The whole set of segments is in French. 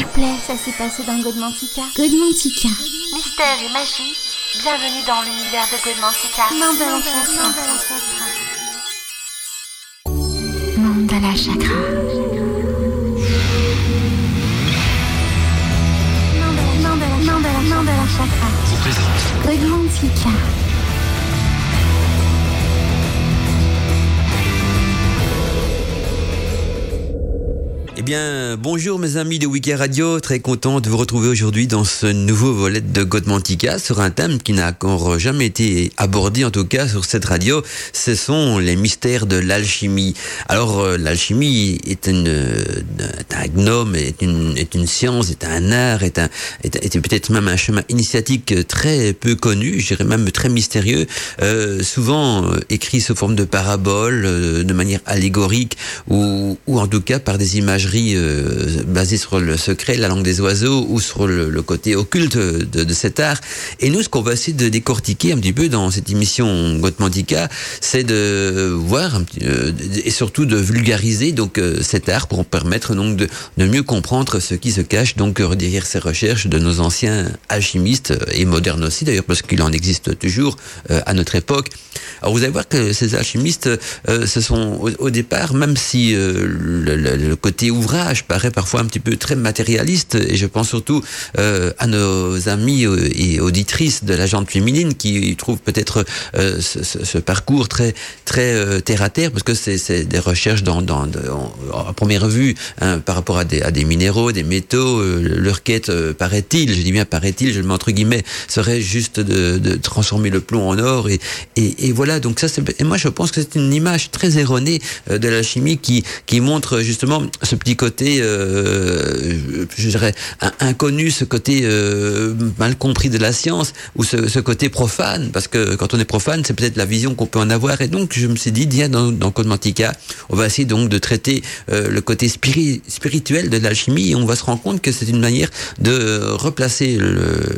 S'il vous plaît, ça s'est passé dans Godmantica. Godmantica. Mystère et magie, bienvenue dans l'univers de Godmantica. Mandala Chakra. Mandala Chakra. Mandala, Mandala, Mandala Chakra. Godmantica. Eh bien, bonjour mes amis de Wiki Radio, très content de vous retrouver aujourd'hui dans ce nouveau volet de Godmantica sur un thème qui n'a encore jamais été abordé, en tout cas sur cette radio, ce sont les mystères de l'alchimie. Alors, euh, l'alchimie est, une, est un gnome, est une, est une science, est un art, est, un, est peut-être même un chemin initiatique très peu connu, je dirais même très mystérieux, euh, souvent euh, écrit sous forme de paraboles, euh, de manière allégorique, ou, ou en tout cas par des imageries euh, basées sur le secret, la langue des oiseaux, ou sur le, côté occulte de, cet art. Et nous, ce qu'on va essayer de décortiquer un petit peu dans cette émission Gotmandica, c'est de voir euh, et surtout de vulgariser donc euh, cet art pour permettre donc de, mieux comprendre ce qui se cache donc derrière ces recherches de nos anciens alchimistes et modernes aussi d'ailleurs parce qu'il en existe toujours euh, à notre époque. Alors vous allez voir que ces alchimistes, euh, ce sont au, départ, même si euh, le, le, côté ouvrage paraît parfois un petit peu très matérialiste, et je pense surtout euh, à nos amis et auditrices de la jante féminine qui trouvent peut-être euh, ce, ce, parcours très très euh, terre à terre, parce que c'est des recherches dans, dans en, à première vue hein, par rapport à des, à des minéraux, des métaux. euh, leur quête, euh, paraît-il, je dis bien paraît-il, je le mets entre guillemets, serait juste de, de transformer le plomb en or et, et, et voilà, donc ça, c'est, moi je pense que c'est une image très erronée euh, de la chimie qui, qui montre justement ce petit côté, euh, je dirais, inconnu, ce côté euh, mal compris de la science, ou ce, côté profane, parce que quand on est profane, c'est peut-être la vision qu'on peut en avoir. Et donc je me suis dit, tiens, dans, dans Codmantica, on va essayer donc de traiter euh, le côté spiri, spirituel de l'alchimie, et on va se rendre compte que c'est une manière de replacer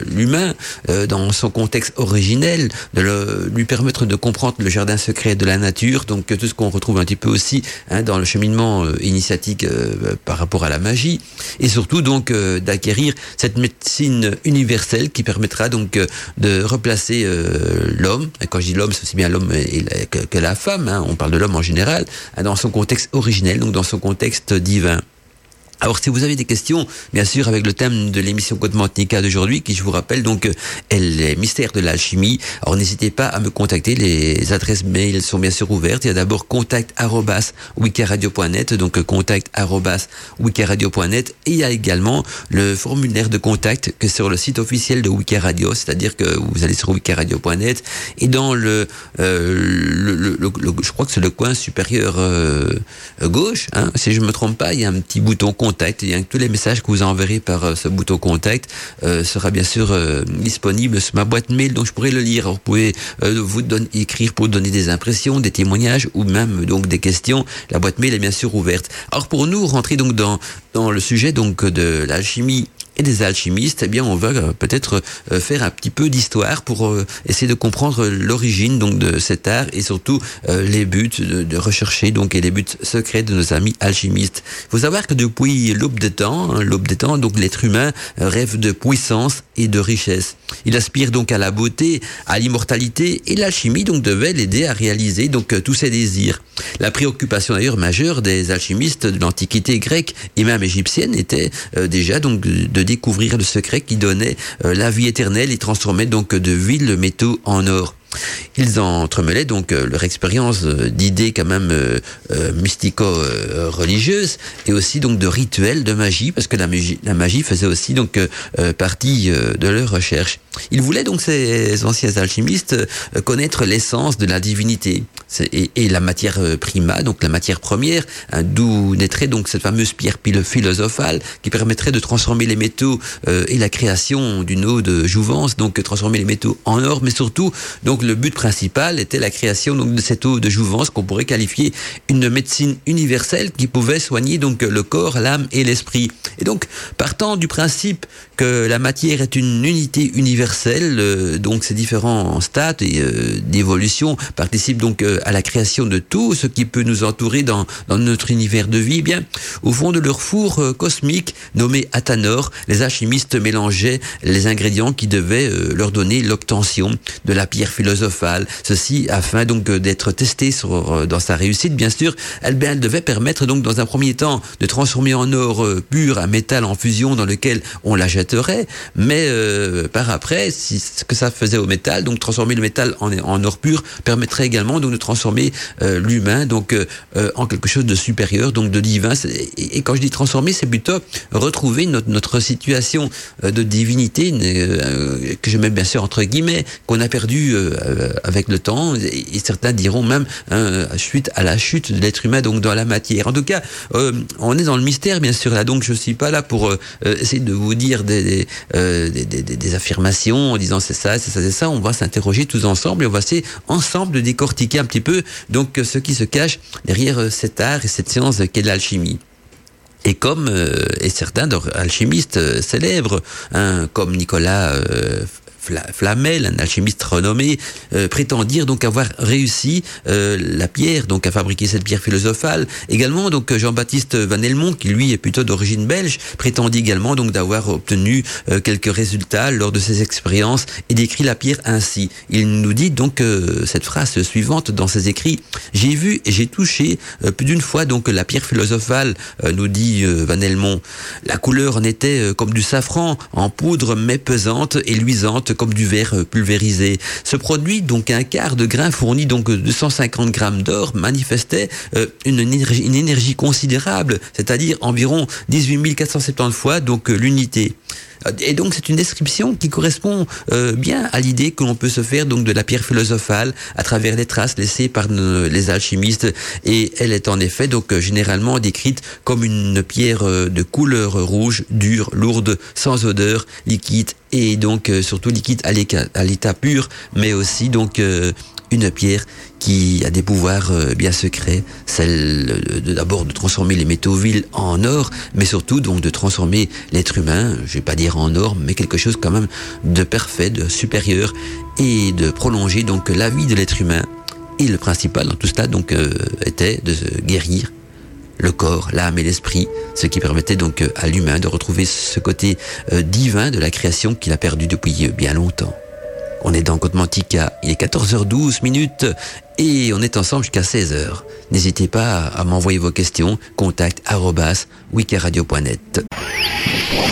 l'humain euh, dans son contexte originel, de lui permettre de comprendre le jardin secret de la nature, donc tout ce qu'on retrouve un petit peu aussi hein, dans le cheminement euh, initiatique euh, par rapport à la magie, et surtout donc euh, d'acquérir cette médecine universelle qui permettra donc euh, de replacer euh, l'homme, quand je dis l'homme, c'est aussi bien l'homme que, que, la femme, hein, on parle de l'homme en général, hein, dans son contexte originel, donc dans son contexte divin. Alors, si vous avez des questions, bien sûr, avec le thème de l'émission Code Mantica d'aujourd'hui, qui, je vous rappelle, donc, est les mystères de l'alchimie. Alors, n'hésitez pas à me contacter. Les adresses mail sont bien sûr ouvertes. Il y a d'abord contact wikiradio.net, donc contact wikiradio.net. Et il y a également le formulaire de contact que sur le site officiel de Wikiradio, c'est-à-dire que vous allez sur wikiradio.net et dans le, euh, le, le, le, je crois que c'est le coin supérieur euh, gauche, hein, si je me trompe pas, il y a un petit bouton contact contact. Et tous les messages que vous enverrez par euh, ce bouton contact euh, sera bien sûr euh, disponible sur ma boîte mail, donc je pourrai le lire. Vous pouvez vous écrire pour donner des impressions, des témoignages ou même donc des questions. La boîte mail est bien sûr ouverte. Alors pour nous rentrer donc dans dans le sujet donc de l'alchimie et des alchimistes, eh bien, on va euh, peut-être euh, faire un petit peu d'histoire pour euh, essayer de comprendre l'origine donc de cet art et surtout les buts de, rechercher donc et les buts secrets de nos amis alchimistes. Il faut savoir que depuis l'aube des temps, hein, l'aube des temps, donc l'être humain rêve de puissance et de richesse. Il aspire donc à la beauté, à l'immortalité et l'alchimie donc devait l'aider à réaliser donc tous ses désirs. La préoccupation d'ailleurs majeure des alchimistes de l'Antiquité grecque et même égyptienne était déjà donc de découvrir le secret qui donnait euh, la vie éternelle et transformait donc de huile le métaux en or. Ils entremêlaient donc euh, leur expérience euh, d'idées quand même euh, mystico-religieuses et aussi donc de rituels de magie parce que la magie, faisait aussi donc partie de leur recherche. Ils voulaient donc ces anciens alchimistes connaître l'essence de la divinité et, et, la matière prima, donc la matière première, hein, d'où naîtrait donc cette fameuse pierre philosophale qui permettrait de transformer les métaux et la création d'une eau de jouvence, donc transformer les métaux en or, mais surtout donc le but principal était la création donc de cette eau de jouvence qu'on pourrait qualifier une médecine universelle qui pouvait soigner donc le corps, l'âme et l'esprit. Et donc partant du principe que la matière est une unité universelle, euh, donc ces différents stades euh, d'évolution participent donc euh, à la création de tout ce qui peut nous entourer dans, notre univers de vie. Eh bien, au fond de leur four cosmique nommé Athanor, les alchimistes mélangeaient les ingrédients qui devaient leur donner l'obtention de la pierre philosophale. Ceci afin donc d'être testé sur, dans sa réussite, bien sûr. Elle, elle devait permettre donc dans un premier temps de transformer en or pur un métal en fusion dans lequel on la mais euh, par après, ce que ça faisait au métal, donc transformer le métal en, or pur, permettrait également donc de transformer euh, l'humain donc euh, en quelque chose de supérieur, donc de divin. Et, quand je dis transformer, c'est plutôt retrouver notre, situation de divinité que je mets bien sûr entre guillemets qu'on a perdu avec le temps. Et, certains diront même suite à la chute de l'être humain donc dans la matière. En tout cas, on est dans le mystère bien sûr là. Donc je suis pas là pour essayer de vous dire des, des, affirmations en disant c'est ça, c'est ça, c'est ça. On va s'interroger tous ensemble et on va essayer ensemble de décortiquer un petit peu donc ce qui se cache derrière euh, cet art et cette science qu'est l'alchimie. Et comme euh, et certains alchimistes euh, célèbres, hein, comme Nicolas euh, Flamel, un alchimiste renommé, euh, donc avoir réussi euh, la pierre, donc à fabriquer cette pierre philosophale. Également, donc Jean-Baptiste Van Helmont, qui lui est plutôt d'origine belge, prétendit également donc d'avoir obtenu euh, quelques résultats lors de ses expériences et décrit la pierre ainsi. Il nous dit donc cette phrase suivante dans ses écrits J'ai vu et j'ai touché plus d'une fois donc la pierre philosophale, nous dit Van Helmont. La couleur en était comme du safran en poudre mais pesante et luisante comme du verre euh, pulvérisé. Ce produit, donc un quart de grain fourni donc de 150 grammes d'or, manifestait euh, une, énergie, une énergie considérable, c'est-à-dire environ 18 470 fois donc euh, l'unité. Et donc c'est une description qui correspond bien à l'idée que l'on peut se faire donc de la pierre philosophale à travers les traces laissées par les alchimistes. Et elle est en effet donc généralement décrite comme une pierre de couleur rouge, dure, lourde, sans odeur, liquide et donc euh, surtout liquide à l'état pur, mais aussi donc euh, une pierre qui a des pouvoirs euh, bien secrets, celle d'abord de transformer les métaux vils en or, mais surtout donc de transformer l'être humain, je vais pas dire en or, mais quelque chose quand même de parfait, de supérieur, et de prolonger donc la vie de l'être humain. Et le principal dans tout cela donc était de guérir le corps, l'âme et l'esprit, ce qui permettait donc euh, à l'humain de retrouver ce côté euh, divin de la création qu'il a perdu depuis euh, bien longtemps. On est dans Côte Mantica, il est 14h12 minutes et on est ensemble jusqu'à 16h. N'hésitez pas à m'envoyer vos questions, contact wikiradio.net.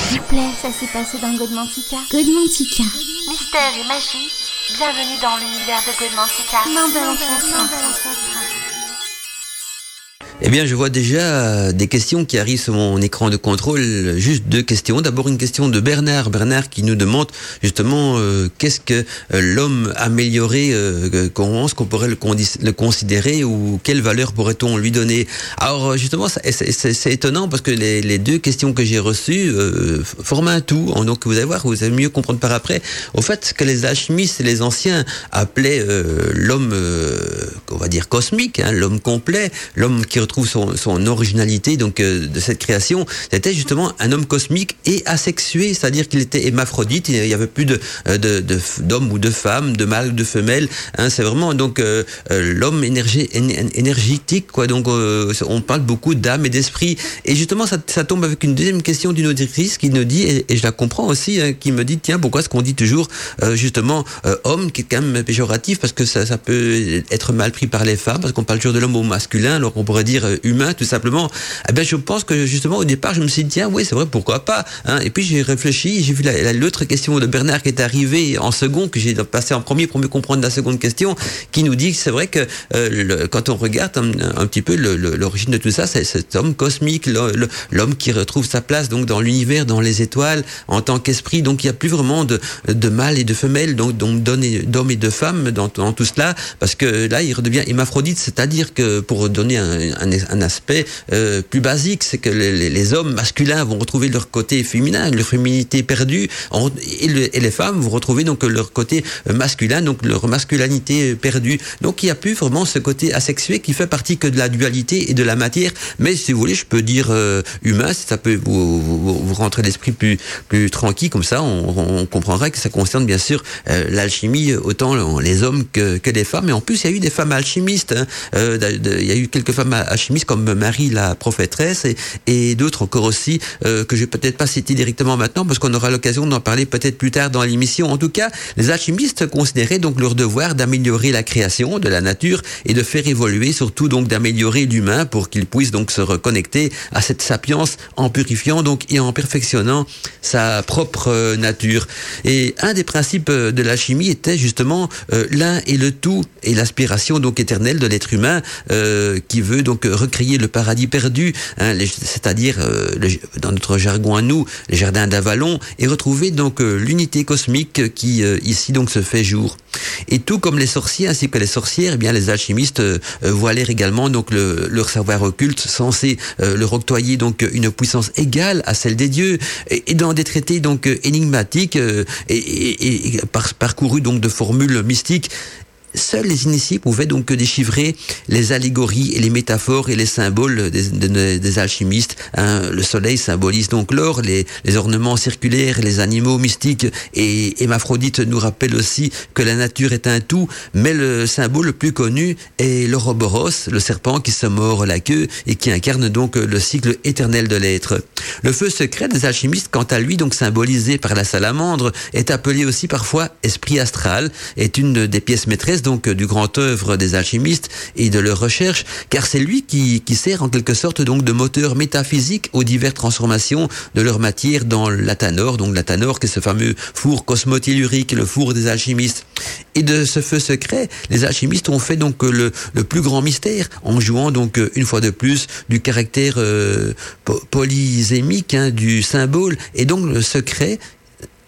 S'il vous plaît, ça s'est passé dans Godmantica. Godmantica. Mystère et magie, bienvenue dans l'univers de Godmantica. Eh bien, je vois déjà des questions qui arrivent sur mon écran de contrôle. Juste deux questions. D'abord, une question de Bernard. Bernard qui nous demande justement euh, qu'est-ce que euh, l'homme amélioré, euh, comment est-ce qu'on pourrait le, considérer ou quelle valeur pourrait-on lui donner? Alors, justement, c'est étonnant parce que les, les, deux questions que j'ai reçues forment un tout. Donc, vous allez voir, vous allez mieux comprendre par après. Au fait, que les alchimistes et les anciens appelaient l'homme, on va dire cosmique, hein, l'homme complet, l'homme qui trouve son, originalité donc euh, de cette création, c'était justement un homme cosmique et asexué, c'est-à-dire qu'il était hémaphrodite, il n'y avait plus de euh, d'hommes ou de femmes, de mâles ou de femelles. Hein, c'est vraiment donc euh, l'homme énergétique, quoi. Donc on parle beaucoup d'âme et d'esprit. Et justement, ça, ça, tombe avec une deuxième question d'une auditrice qui nous dit, et, je la comprends aussi, hein, qui me dit tiens, pourquoi est-ce qu'on dit toujours justement homme, qui est quand même péjoratif parce que ça, ça peut être mal pris par les femmes, parce qu'on parle toujours de l'homme au masculin, alors on pourrait dire euh, humain tout simplement, eh ben je pense que justement au départ je me suis dit tiens oui c'est vrai pourquoi pas hein. et puis j'ai réfléchi j'ai vu l'autre question de Bernard qui est arrivée en second que j'ai passé en premier pour mieux comprendre la seconde question qui nous dit que c'est vrai que euh, quand on regarde un, petit peu l'origine de tout ça c'est cet homme cosmique l'homme qui retrouve sa place donc dans l'univers dans les étoiles en tant qu'esprit donc il n'y a plus vraiment de, de mâle et de femelle donc d'hommes et de femmes dans, tout cela parce que là il redevient hémaphrodite c'est-à-dire que pour donner un un, aspect euh, plus basique, c'est que les, hommes masculins vont retrouver leur côté féminin, leur féminité perdue, et, les femmes vont retrouver donc leur côté masculin, donc leur masculinité perdue. Donc il n'y a plus vraiment ce côté asexué qui fait partie que de la dualité et de la matière. Mais si vous voulez, je peux dire euh, humain, si ça peut vous, vous, vous rentrer l'esprit plus plus tranquille comme ça, on, on comprendra que ça concerne bien sûr euh, l'alchimie autant les hommes que, que les femmes. Et en plus, il y a eu des femmes alchimistes. Hein. Il y a eu quelques femmes alchimistes comme Marie la prophétresse et, d'autres encore aussi euh, que je vais peut-être pas citer directement maintenant parce qu'on aura l'occasion d'en parler peut-être plus tard dans l'émission. En tout cas, les alchimistes considéraient donc leur devoir d'améliorer la création de la nature et de faire évoluer, surtout donc d'améliorer l'humain pour qu'il puisse donc se reconnecter à cette sapience en purifiant donc et en perfectionnant sa propre nature. Et un des principes de la chimie était justement euh, l'un et le tout et l'aspiration donc éternelle de l'être humain euh, qui veut donc recréer le paradis perdu, hein, c'est-à-dire euh, dans notre jargon à nous, les jardins d'Avalon, et retrouver donc euh, l'unité cosmique qui euh, ici donc se fait jour. Et tout comme les sorciers ainsi que les sorcières, eh bien les alchimistes euh, voilèrent également donc le, leur savoir occulte censé leur octroyer donc une puissance égale à celle des dieux et, et dans des traités donc énigmatiques et, et, et par, parcourus donc de formules mystiques Seuls les initiés pouvaient donc déchiffrer les allégories et les métaphores et les symboles des, alchimistes. Hein. Le soleil symbolise donc l'or, les, les, ornements circulaires, les animaux mystiques. Et Hémaphrodite nous rappelle aussi que la nature est un tout, mais le symbole le plus connu est l'Oroboros, le serpent qui se mord la queue et qui incarne donc le cycle éternel de l'être. Le feu secret des alchimistes, quant à lui, donc symbolisé par la salamandre, est appelé aussi parfois esprit astral, est une des pièces maîtresses donc du grand œuvre des alchimistes et de leur recherche, car c'est lui qui, qui sert en quelque sorte donc de moteur métaphysique aux diverses transformations de leur matière dans l'atanor, donc l'atanor qui est ce fameux four cosmotellurique, le four des alchimistes. Et de ce feu secret, les alchimistes ont fait donc le, le plus grand mystère en jouant donc une fois de plus du caractère euh, polysémique hein, du symbole et donc le secret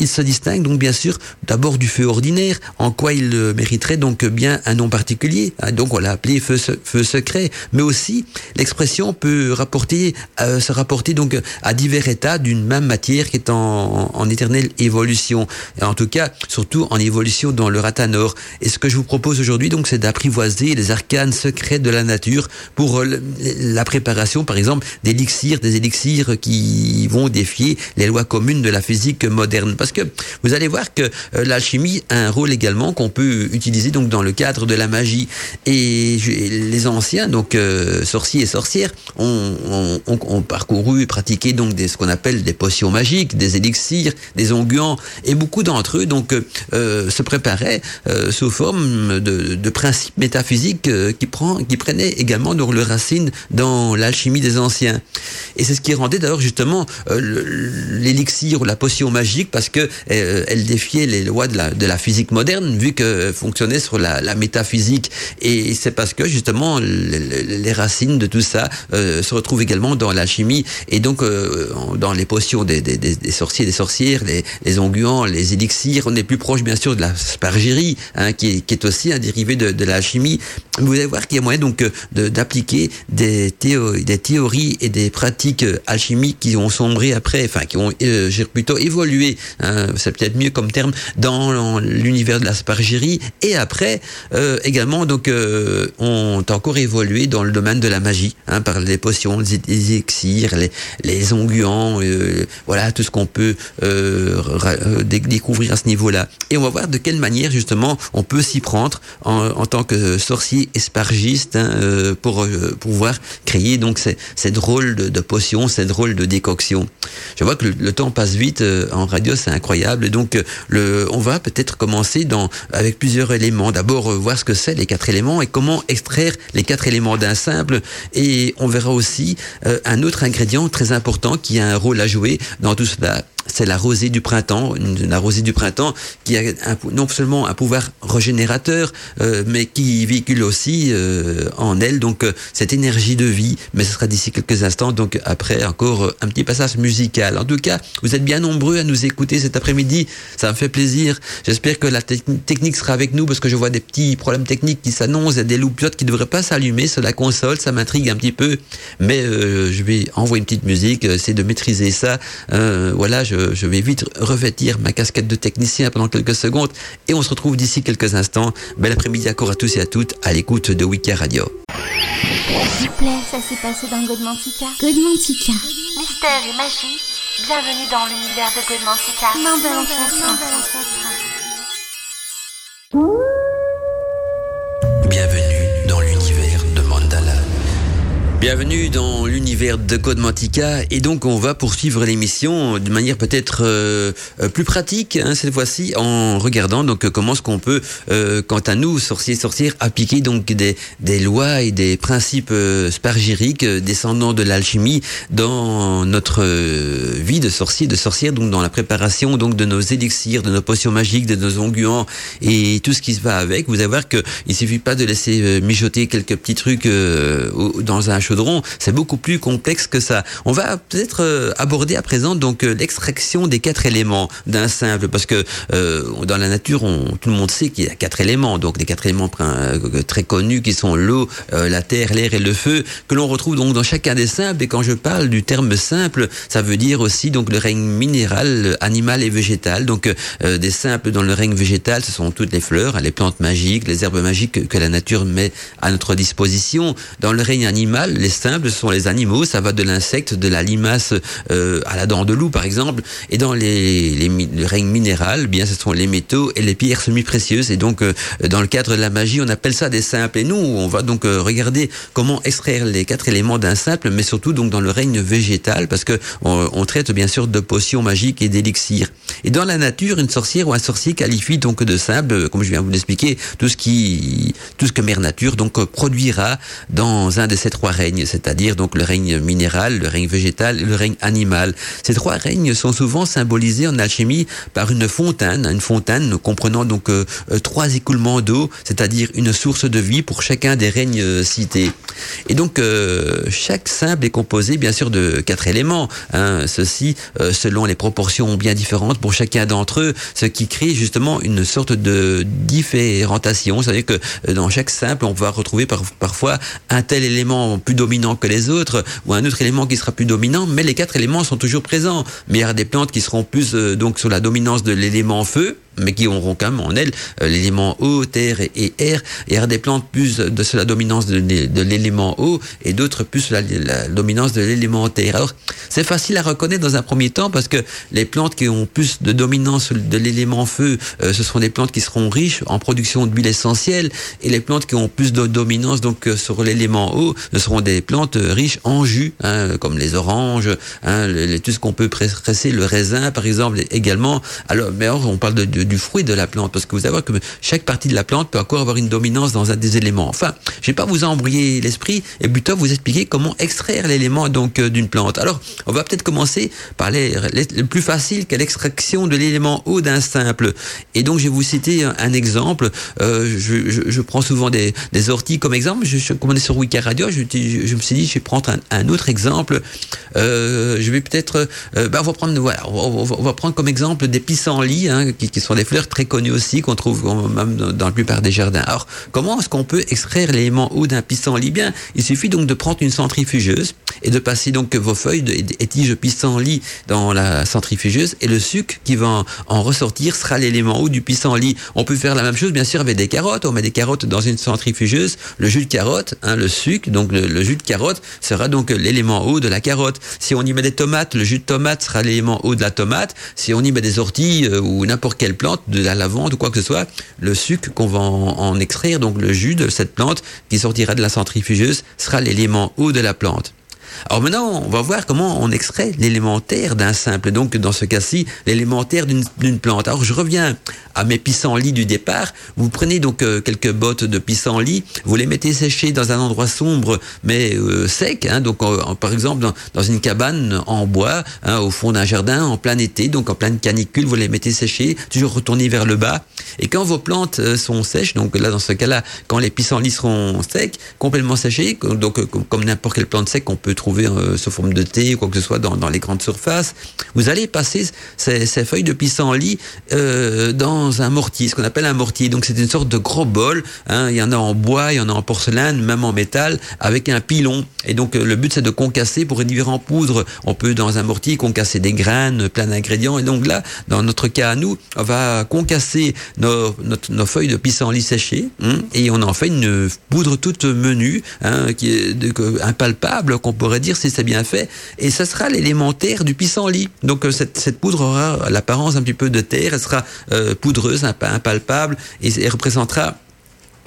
il se distingue donc bien sûr d'abord du feu ordinaire, en quoi il mériterait donc bien un nom particulier. Donc on l'a appelé feu, secret, mais aussi l'expression peut rapporter, euh, se rapporter donc à divers états d'une même matière qui est en, éternelle évolution. En tout cas, surtout en évolution dans le ratanor. Et ce que je vous propose aujourd'hui donc, c'est d'apprivoiser les arcanes secrets de la nature pour la préparation, par exemple, d'élixirs, des élixirs qui vont défier les lois communes de la physique moderne. Parce que vous allez voir que euh, l'alchimie a un rôle également qu'on peut utiliser donc dans le cadre de la magie. Et les anciens, donc euh, sorciers et sorcières, ont, parcouru et pratiqué donc des, ce qu'on appelle des potions magiques, des élixirs, des onguents, et beaucoup d'entre eux donc euh, se préparaient sous forme de, principes métaphysiques qui, prend, qui prenaient également donc leur racine dans l'alchimie des anciens. Et c'est ce qui rendait d'ailleurs justement l'élixir ou la potion magique parce que euh, elle défiait les lois de la, physique moderne vu que fonctionnait sur la, métaphysique. Et c'est parce que justement les, racines de tout ça euh, se retrouvent également dans la chimie. Et donc euh, dans les potions des, des, des, des sorcières les, les onguents les élixirs on est plus proche bien sûr de la spargérie hein, qui, est, aussi un dérivé de, de la chimie. Vous allez voir qu'il y a moyen donc d'appliquer des, théo des théories et des pratiques alchimiques qui ont sombré après enfin qui ont euh, plutôt évolué hein, c'est peut-être mieux comme terme, dans l'univers de l'aspargérie. Et après, euh, également, donc, euh, ont encore évolué dans le domaine de la magie, hein, par les potions, les, élixirs, les, les onguents, euh, voilà, tout ce qu'on peut euh, découvrir à ce niveau-là. Et on va voir de quelle manière, justement, on peut s'y prendre en, tant que sorcier espargiste hein, pour pouvoir créer donc ces, drôles de, de, potions, ces drôles de décoctions. Je vois que le, le temps passe vite en radio, c'est incroyable. Donc, le, on va peut-être commencer avec plusieurs éléments. D'abord, voir ce que c'est les quatre éléments et comment extraire les quatre éléments d'un simple. Et on verra aussi euh, un autre ingrédient très important qui a un rôle à jouer dans tout cela c'est la rosée du printemps, la rosée du printemps qui a non seulement un pouvoir régénérateur, euh, mais qui véhicule aussi euh, en elle donc euh, cette énergie de vie. Mais ce sera d'ici quelques instants, donc après encore un petit passage musical. En tout cas, vous êtes bien nombreux à nous écouter cet après-midi, ça me fait plaisir. J'espère que la technique sera avec nous parce que je vois des petits problèmes techniques qui s'annoncent, il y a des loupiotes qui ne devraient pas s'allumer sur la console, ça m'intrigue un petit peu, mais je vais envoyer une petite musique, c'est de maîtriser ça. voilà, je vais vite revêtir ma casquette de technicien pendant quelques secondes et on se retrouve d'ici quelques instants. Bel après-midi à tous et à toutes à l'écoute de Wiki Radio. S'il vous plaît, ça s'est passé dans Godmantica. Godmantica. Mystère et magie, bienvenue dans l'univers de Godmantica. Bienvenue Bienvenue dans l'univers de Code Mantica et donc on va poursuivre l'émission de manière peut-être euh, euh, plus pratique hein, cette fois-ci en regardant donc comment est-ce qu'on peut euh, quant à nous sorciers sorcières appliquer donc des, des lois et des principes euh, spargiriques descendant de l'alchimie dans notre vie de sorcier de sorcière donc dans la préparation donc de nos élixirs de nos potions magiques de nos onguents et tout ce qui se va avec. Vous allez voir que il suffit pas de laisser mijoter quelques petits trucs dans un c'est beaucoup plus complexe que ça. On va peut-être euh, aborder à présent donc euh, l'extraction des quatre éléments d'un simple, parce que euh, dans la nature, tout le monde sait qu'il y a quatre éléments, donc des quatre éléments très connus qui sont l'eau, la terre, l'air et le feu, que l'on retrouve donc dans chacun des simples. Et quand je parle du terme simple, ça veut dire aussi donc le règne minéral, animal et végétal. Donc des simples dans le règne végétal, ce sont toutes les fleurs, les plantes magiques, les herbes magiques que la nature met à notre disposition. Dans le règne animal, les simples, ce sont les animaux, ça va de l'insecte, de la limace euh, à la dent de loup par exemple, et dans les, le règne minéral, bien ce sont les métaux et les pierres semi-précieuses, et donc euh, dans le cadre de la magie, on appelle ça des simples. Et nous, on va donc euh, regarder comment extraire les quatre éléments d'un simple, mais surtout donc dans le règne végétal, parce que on, traite bien sûr de potions magiques et d'élixirs. Et dans la nature, une sorcière ou un sorcier qualifie donc de simple, comme je viens de vous l'expliquer, tout ce qui, tout ce que Mère Nature donc produira dans un de ces trois règnes c'est-à-dire donc le règne minéral, le règne végétal et le règne animal. Ces trois règnes sont souvent symbolisés en alchimie par une fontaine, une fontaine comprenant donc euh, euh, trois écoulements d'eau, c'est-à-dire une source de vie pour chacun des règnes euh, cités. Et donc chaque simple est composé bien sûr de quatre éléments, hein, ceci selon les proportions bien différentes pour chacun d'entre eux, ce qui crée justement une sorte de différenciation, c'est-à-dire que dans chaque simple on va retrouver parfois un tel élément plus dominant que les autres, ou un autre élément qui sera plus dominant, mais les quatre éléments sont toujours présents. Mais il y a des plantes qui seront plus euh, donc sur la dominance de l'élément feu, mais qui auront quand même en elles euh, l'élément eau, terre et, air. Y aura des plantes plus de la dominance de, l'élément eau et d'autres plus la, la dominance de l'élément terre. Alors, c'est facile à reconnaître dans un premier temps parce que les plantes qui ont plus de dominance de l'élément feu, euh, ce sont des plantes qui seront riches en production d'huile essentielle et les plantes qui ont plus de dominance donc euh, sur l'élément eau, ce seront des plantes riches en jus, hein, comme les oranges, hein, tout ce qu'on peut presser, le raisin par exemple également. Alors, mais alors, on parle de du fruit de la plante, parce que vous savez que chaque partie de la plante peut encore avoir une dominance dans un des éléments. Enfin, je vais pas vous embrouiller l'esprit et plutôt vous expliquer comment extraire l'élément donc euh, d'une plante. Alors, on va peut-être commencer par les, le plus facile qu'est l'extraction de l'élément eau d'un simple. Et donc, je vais vous citer un, exemple. Euh, je, je, prends souvent des, des, orties comme exemple. Je, je on est sur Wiki Radio, je, me suis dit, je vais prendre un, autre exemple. Euh, je vais peut-être, bah, on va prendre, voilà, on va, prendre comme exemple des pissenlits, hein, qui, qui sont des fleurs très connues aussi qu'on trouve même dans la plupart des jardins. Alors, comment est-ce qu'on peut extraire l'élément eau d'un pissenlit Bien, il suffit donc de prendre une centrifugeuse et de passer donc vos feuilles et tiges pissenlit dans la centrifugeuse et le sucre qui va en ressortir sera l'élément eau du pissenlit. On peut faire la même chose bien sûr avec des carottes. On met des carottes dans une centrifugeuse, le jus de carotte, hein, le sucre, donc le, jus de carotte sera donc l'élément eau de la carotte. Si on y met des tomates, le jus de tomate sera l'élément eau de la tomate. Si on y met des orties euh, ou n'importe quelle de la lavande ou quoi que ce soit, le sucre qu'on va en, extraire, donc le jus de cette plante qui sortira de la centrifugeuse, sera l'élément eau de la plante. Alors maintenant, on va voir comment on extrait l'élémentaire d'un simple. Donc dans ce cas-ci, l'élémentaire d'une plante. Alors je reviens à mes pissenlits du départ. Vous prenez donc euh, quelques bottes de pissenlit, vous les mettez sécher dans un endroit sombre mais euh, sec. Hein, donc par exemple dans, une cabane en bois, hein, au fond d'un jardin en plein été, donc en pleine canicule, vous les mettez sécher, toujours retourner vers le bas. Et quand vos plantes euh, sont sèches, donc là dans ce cas-là, quand les pissenlits seront secs, complètement séchés, donc comme n'importe quelle plante sec qu'on peut trouver sous forme de thé ou quoi que ce soit dans, les grandes surfaces, vous allez passer ces, feuilles de pissenlit euh, dans un mortier, ce qu'on appelle un mortier. Donc c'est une sorte de gros bol. Hein. Il y en a en bois, il y en a en porcelaine, même en métal, avec un pilon. Et donc euh, le but c'est de concasser pour réduire en poudre. On peut dans un mortier concasser des graines, plein d'ingrédients. Et donc là, dans notre cas à nous, on va concasser nos, nos feuilles de pissenlit séchées hein, et on en fait une poudre toute menue, hein, qui est impalpable, qu'on pourrait dire si c'est bien fait. Et ça sera l'élémentaire du pissenlit. Donc euh, cette, poudre aura l'apparence un petit peu de terre, elle sera euh, poudreuse, impalpable, et représentera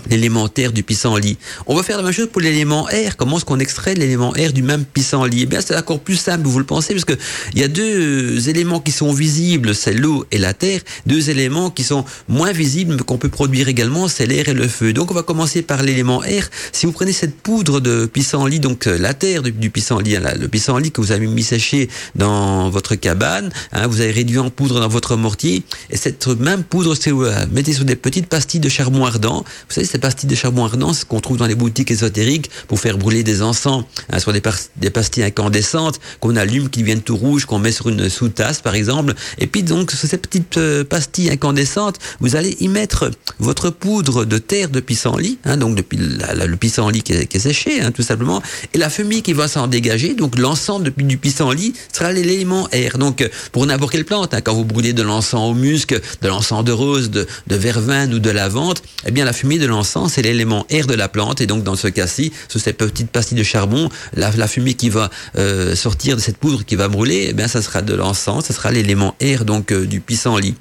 l'élémentaire du pissenlit. On va faire la même chose pour l'élément R. Comment est-ce qu'on extrait l'élément R du même pissenlit? Eh bien, c'est encore plus simple, vous le pensez, parce que il y a deux éléments qui sont visibles, c'est l'eau et la terre. Deux éléments qui sont moins visibles, mais qu'on peut produire également, c'est l'air et le feu. Donc, on va commencer par l'élément R. Si vous prenez cette poudre de pissenlit, donc euh, la terre du, pissenlit, hein, le pissenlit que vous avez mis séché dans votre cabane, hein, vous avez réduit en poudre dans votre mortier, et cette même poudre, vous la mettez sur des petites pastilles de charbon ardent, vous savez, ces pastilles de charbon ardent, ce qu'on trouve dans les boutiques ésotériques pour faire brûler des encens, hein, soit des, pastilles incandescentes qu'on allume, qui viennent tout rouges, qu'on met sur une sous-tasse par exemple. Et puis donc sur ces petites euh, pastilles incandescentes, vous allez y mettre votre poudre de terre de pissenlit, hein, donc depuis le pissenlit qui est, qui est séché, hein, tout simplement, et la fumée qui va s'en dégager. Donc l'ensemble du pissenlit sera l'élément air. Donc pour n'importe quelle plante, hein, quand vous brûlez de l'encens au musc, de l'encens de rose, de, de verveine ou de lavande, eh bien la fumée de l'encens c'est l'élément air de la plante. Et donc dans ce cas-ci, sous ces petites pastilles de charbon, la, fumée qui va euh, sortir de cette poudre qui va brûler, eh bien ça sera de l'encens, ça sera l'élément air donc euh, du pissenlit.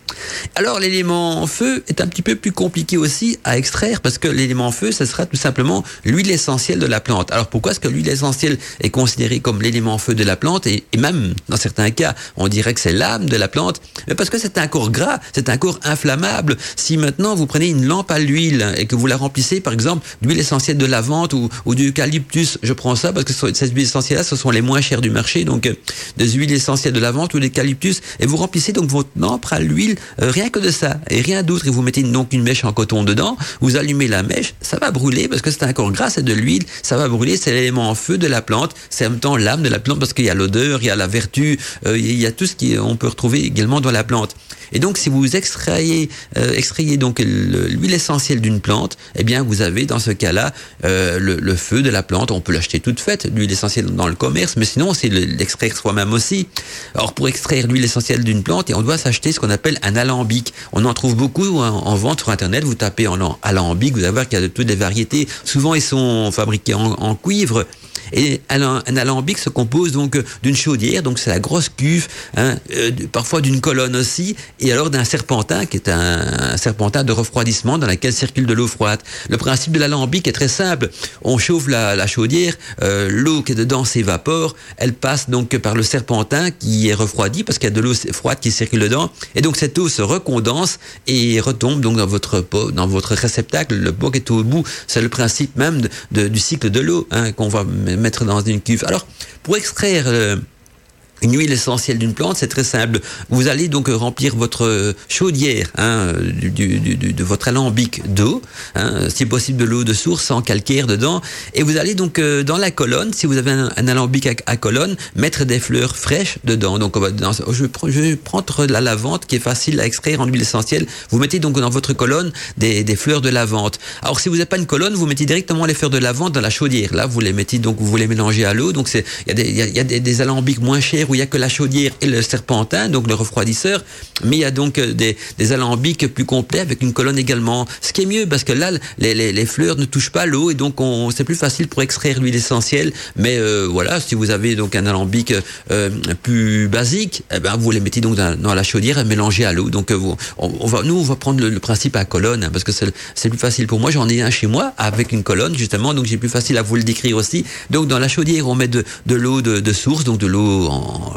Alors l'élément feu est un petit peu plus compliqué aussi à extraire parce que l'élément feu, ce sera tout simplement l'huile essentielle de la plante. Alors pourquoi est-ce que l'huile essentielle est considérée comme l'élément feu de la plante et, et, même dans certains cas, on dirait que c'est l'âme de la plante? Mais parce que c'est un corps gras, c'est un corps inflammable. Si maintenant vous prenez une lampe à l'huile et que vous la remplissez par exemple d'huile essentielle de lavande ou, ou d'eucalyptus, je prends ça parce que ces huiles essentielles-là, ce sont les moins chères du marché, donc euh, des huiles essentielles de lavande ou d'eucalyptus. Et vous remplissez donc votre lampe à l'huile euh, rien que de ça et rien d'autre. Et vous mettez donc une mèche en coton dedans, vous allumez la mèche, ça va brûler parce que c'est encore gras, c'est de l'huile, ça va brûler, c'est l'élément en feu de la plante, c'est en même temps l'âme de la plante parce qu'il y a l'odeur, il y a la vertu, euh, il y a tout ce qu'on peut retrouver également dans la plante. Et donc, si vous extrayez, extrayez donc l'huile essentielle d'une plante, eh bien, vous avez dans ce cas-là euh, le, feu de la plante. On peut l'acheter toute faite, l'huile essentielle dans le commerce, mais sinon, c'est l'extraire soi-même aussi. Alors, pour extraire l'huile essentielle d'une plante, on doit s'acheter ce qu'on appelle un alambic. On en trouve beaucoup en, en, vente sur Internet. Vous tapez en alambic, vous allez voir qu'il y a de toutes les variétés. Souvent, ils sont fabriqués en cuivre. Et un, alambic se compose donc d'une chaudière, donc c'est la grosse cuve, hein, euh, parfois d'une colonne aussi, et alors d'un serpentin qui est un, serpentin de refroidissement dans lequel circule de l'eau froide. Le principe de l'alambic est très simple. On chauffe la, chaudière, euh, l'eau qui est dedans s'évapore, elle passe donc par le serpentin qui est refroidi parce qu'il y a de l'eau froide qui circule dedans, et donc cette eau se recondense et retombe donc dans votre pot, dans votre réceptacle, le pot qui est au bout. C'est le principe même du cycle de l'eau hein, qu'on va mettre dans une cuve. Alors, pour extraire euh, une huile essentielle d'une plante, c'est très simple. Vous allez donc remplir votre chaudière hein, de votre alambic d'eau, hein, si possible de l'eau de source sans calcaire dedans, et vous allez donc euh, dans la colonne, si vous avez un, alambic à, colonne, mettre des fleurs fraîches dedans. Donc on va je, je vais prendre la lavande qui est facile à extraire en huile essentielle. Vous mettez donc dans votre colonne des, fleurs de lavande. Alors si vous n'avez pas une colonne, vous mettez directement les fleurs de lavande dans la chaudière. Là, vous les mettez donc vous les mélangez à l'eau. Donc il y a y a des alambics moins chers il y a que la chaudière et le serpentin, donc le refroidisseur, mais il y a donc euh, des, des alambics plus complets avec une colonne également. Ce qui est mieux parce que là, les, les, les fleurs ne touchent pas l'eau et donc on, c'est plus facile pour extraire l'huile essentielle. Mais euh, voilà, si vous avez donc un alambic euh, plus basique, eh ben vous les mettez donc dans, la chaudière et mélangez à l'eau. Donc vous, on, va, nous on va prendre le, principe à colonne hein, parce que c'est plus facile pour moi. J'en ai un chez moi avec une colonne justement, donc j'ai plus facile à vous le décrire aussi. Donc dans la chaudière on met de, de l'eau de, de, source, donc de l'eau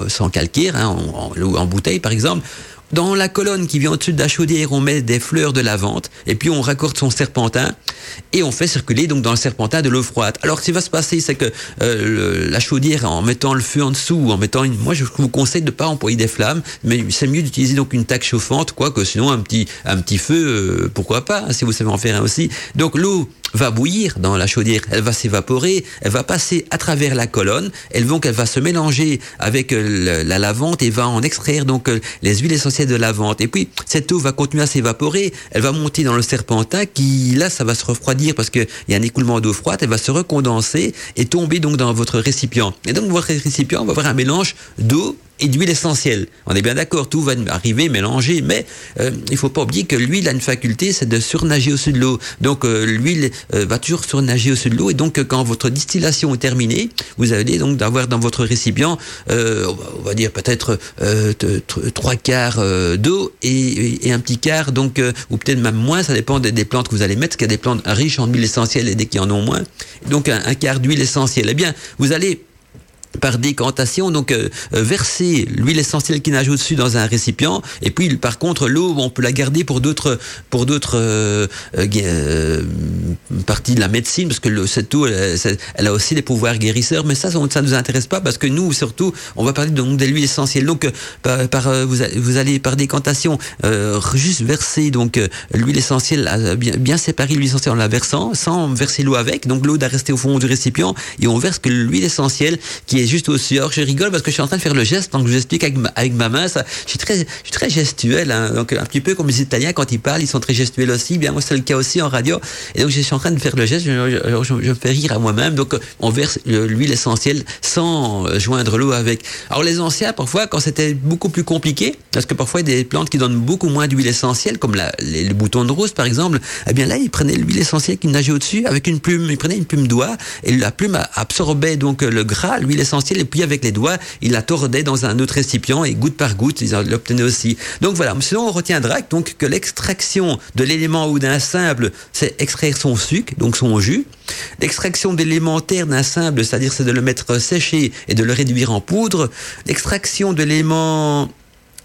sans calcaire, hein, en, bouteille par exemple. Dans la colonne qui vient au-dessus de la chaudière, on met des fleurs de lavande et puis on raccorde son serpentin et on fait circuler donc dans le serpentin de l'eau froide. Alors ce qui va se passer, c'est que euh, la chaudière, en mettant le feu en dessous, en mettant une, moi je vous conseille de pas employer des flammes, mais c'est mieux d'utiliser donc une taque chauffante, quoi que sinon un petit un petit feu, euh, pourquoi pas, hein, si vous savez en faire un aussi. Donc l'eau va bouillir dans la chaudière, elle va s'évaporer, elle va passer à travers la colonne, elle donc elle va se mélanger avec euh, la lavande et va en extraire donc euh, les huiles essentielles de lavande. Et puis cette eau va continuer à s'évaporer, elle va monter dans le serpentin qui là ça va se refroidir parce qu'il y a un écoulement d'eau froide, elle va se recondenser et tomber donc dans votre récipient. Et donc votre récipient va avoir un mélange d'eau et d'huile essentielle. On est bien d'accord, tout va arriver, mélanger, mais euh, il faut pas oublier que l'huile a une faculté, c'est de surnager au-dessus de l'eau. Donc euh, l'huile euh, va toujours surnager au-dessus de l'eau, et donc quand votre distillation est terminée, vous allez donc d'avoir dans votre récipient, on va dire peut-être trois quarts d'eau et, un petit quart, donc ou peut-être même moins, ça dépend des, plantes que vous allez mettre, parce qu'il y a des plantes riches en huile essentielle et des qui en ont moins. Donc un quart d'huile essentielle. Eh bien, vous allez par décantation, donc euh, verser l'huile essentielle qui nage au-dessus dans un récipient, et puis par contre l'eau, on peut la garder pour d'autres pour d'autres euh, euh, parties de la médecine, parce que le, cette eau, elle, a aussi des pouvoirs guérisseurs, mais ça, ça nous intéresse pas, parce que nous, surtout, on va parler donc de l'huile essentielle. Donc, par, par vous, vous, allez par décantation juste verser donc l'huile essentielle, bien, bien séparer l'huile essentielle en la versant, sans verser l'eau avec, donc l'eau doit rester au fond du récipient, et on verse que l'huile essentielle qui est juste au-dessus. Alors je rigole parce que je suis en train de faire le geste, donc je vous explique avec ma, main. Je suis très, je suis très gestuel, hein, donc un petit peu comme les Italiens quand ils parlent, ils sont très gestuels aussi. Bien moi c'est le cas aussi en radio, et donc je suis en train de faire le geste. Je, me fais rire à moi-même. Donc on verse l'huile essentielle sans joindre l'eau avec. Alors les anciens parfois quand c'était beaucoup plus compliqué, parce que parfois il y a des plantes qui donnent beaucoup moins d'huile essentielle, comme les, les, boutons de rose par exemple. Eh bien là ils prenaient l'huile essentielle qui nageait au-dessus avec une plume. Ils prenaient une plume d'oie et la plume absorbait donc le gras, l'huile et puis avec les doigts, il la tordait dans un autre récipient et goutte par goutte, ils l'obtenaient aussi. Donc voilà, sinon on retiendra donc que l'extraction de l'élément ou d'un simple, c'est extraire son sucre, donc son jus. L'extraction d'élémentaire d'un simple, c'est-à-dire c'est de le mettre séché et de le réduire en poudre. L'extraction de l'élément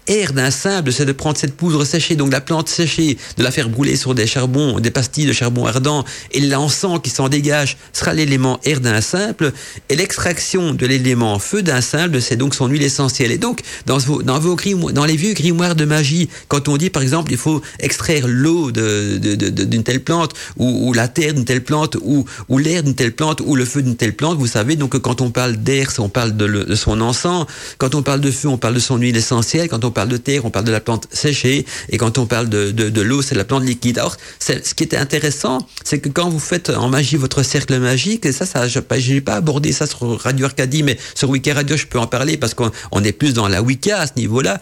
air d'un simple, c'est de prendre cette poudre séchée, donc la plante séchée, de la faire brûler sur des charbons, des pastilles de charbon ardent, et l'encens qui s'en dégage sera l'élément air d'un simple, et l'extraction de l'élément feu d'un simple, c'est donc son huile essentielle. Et donc, dans vos, dans vos grimoires, dans les vieux grimoires de magie, quand on dit, par exemple, il faut extraire l'eau d'une de, de, telle plante, ou, la terre d'une telle plante, ou, ou l'air d'une telle plante, ou le feu d'une telle plante, vous savez, donc quand on parle d'air, on parle de, le, de son encens, quand on parle de feu, on parle de son huile essentielle, quand on parle de terre, on parle de la plante séchée, et quand on parle de, de, de l'eau, c'est la plante liquide. Alors, ce qui était intéressant, c'est que quand vous faites en magie votre cercle magique, et ça, ça je n'ai pas abordé ça sur Radio Arcadie, mais sur Wiki Radio, je peux en parler parce qu'on est plus dans la Wicca à ce niveau-là.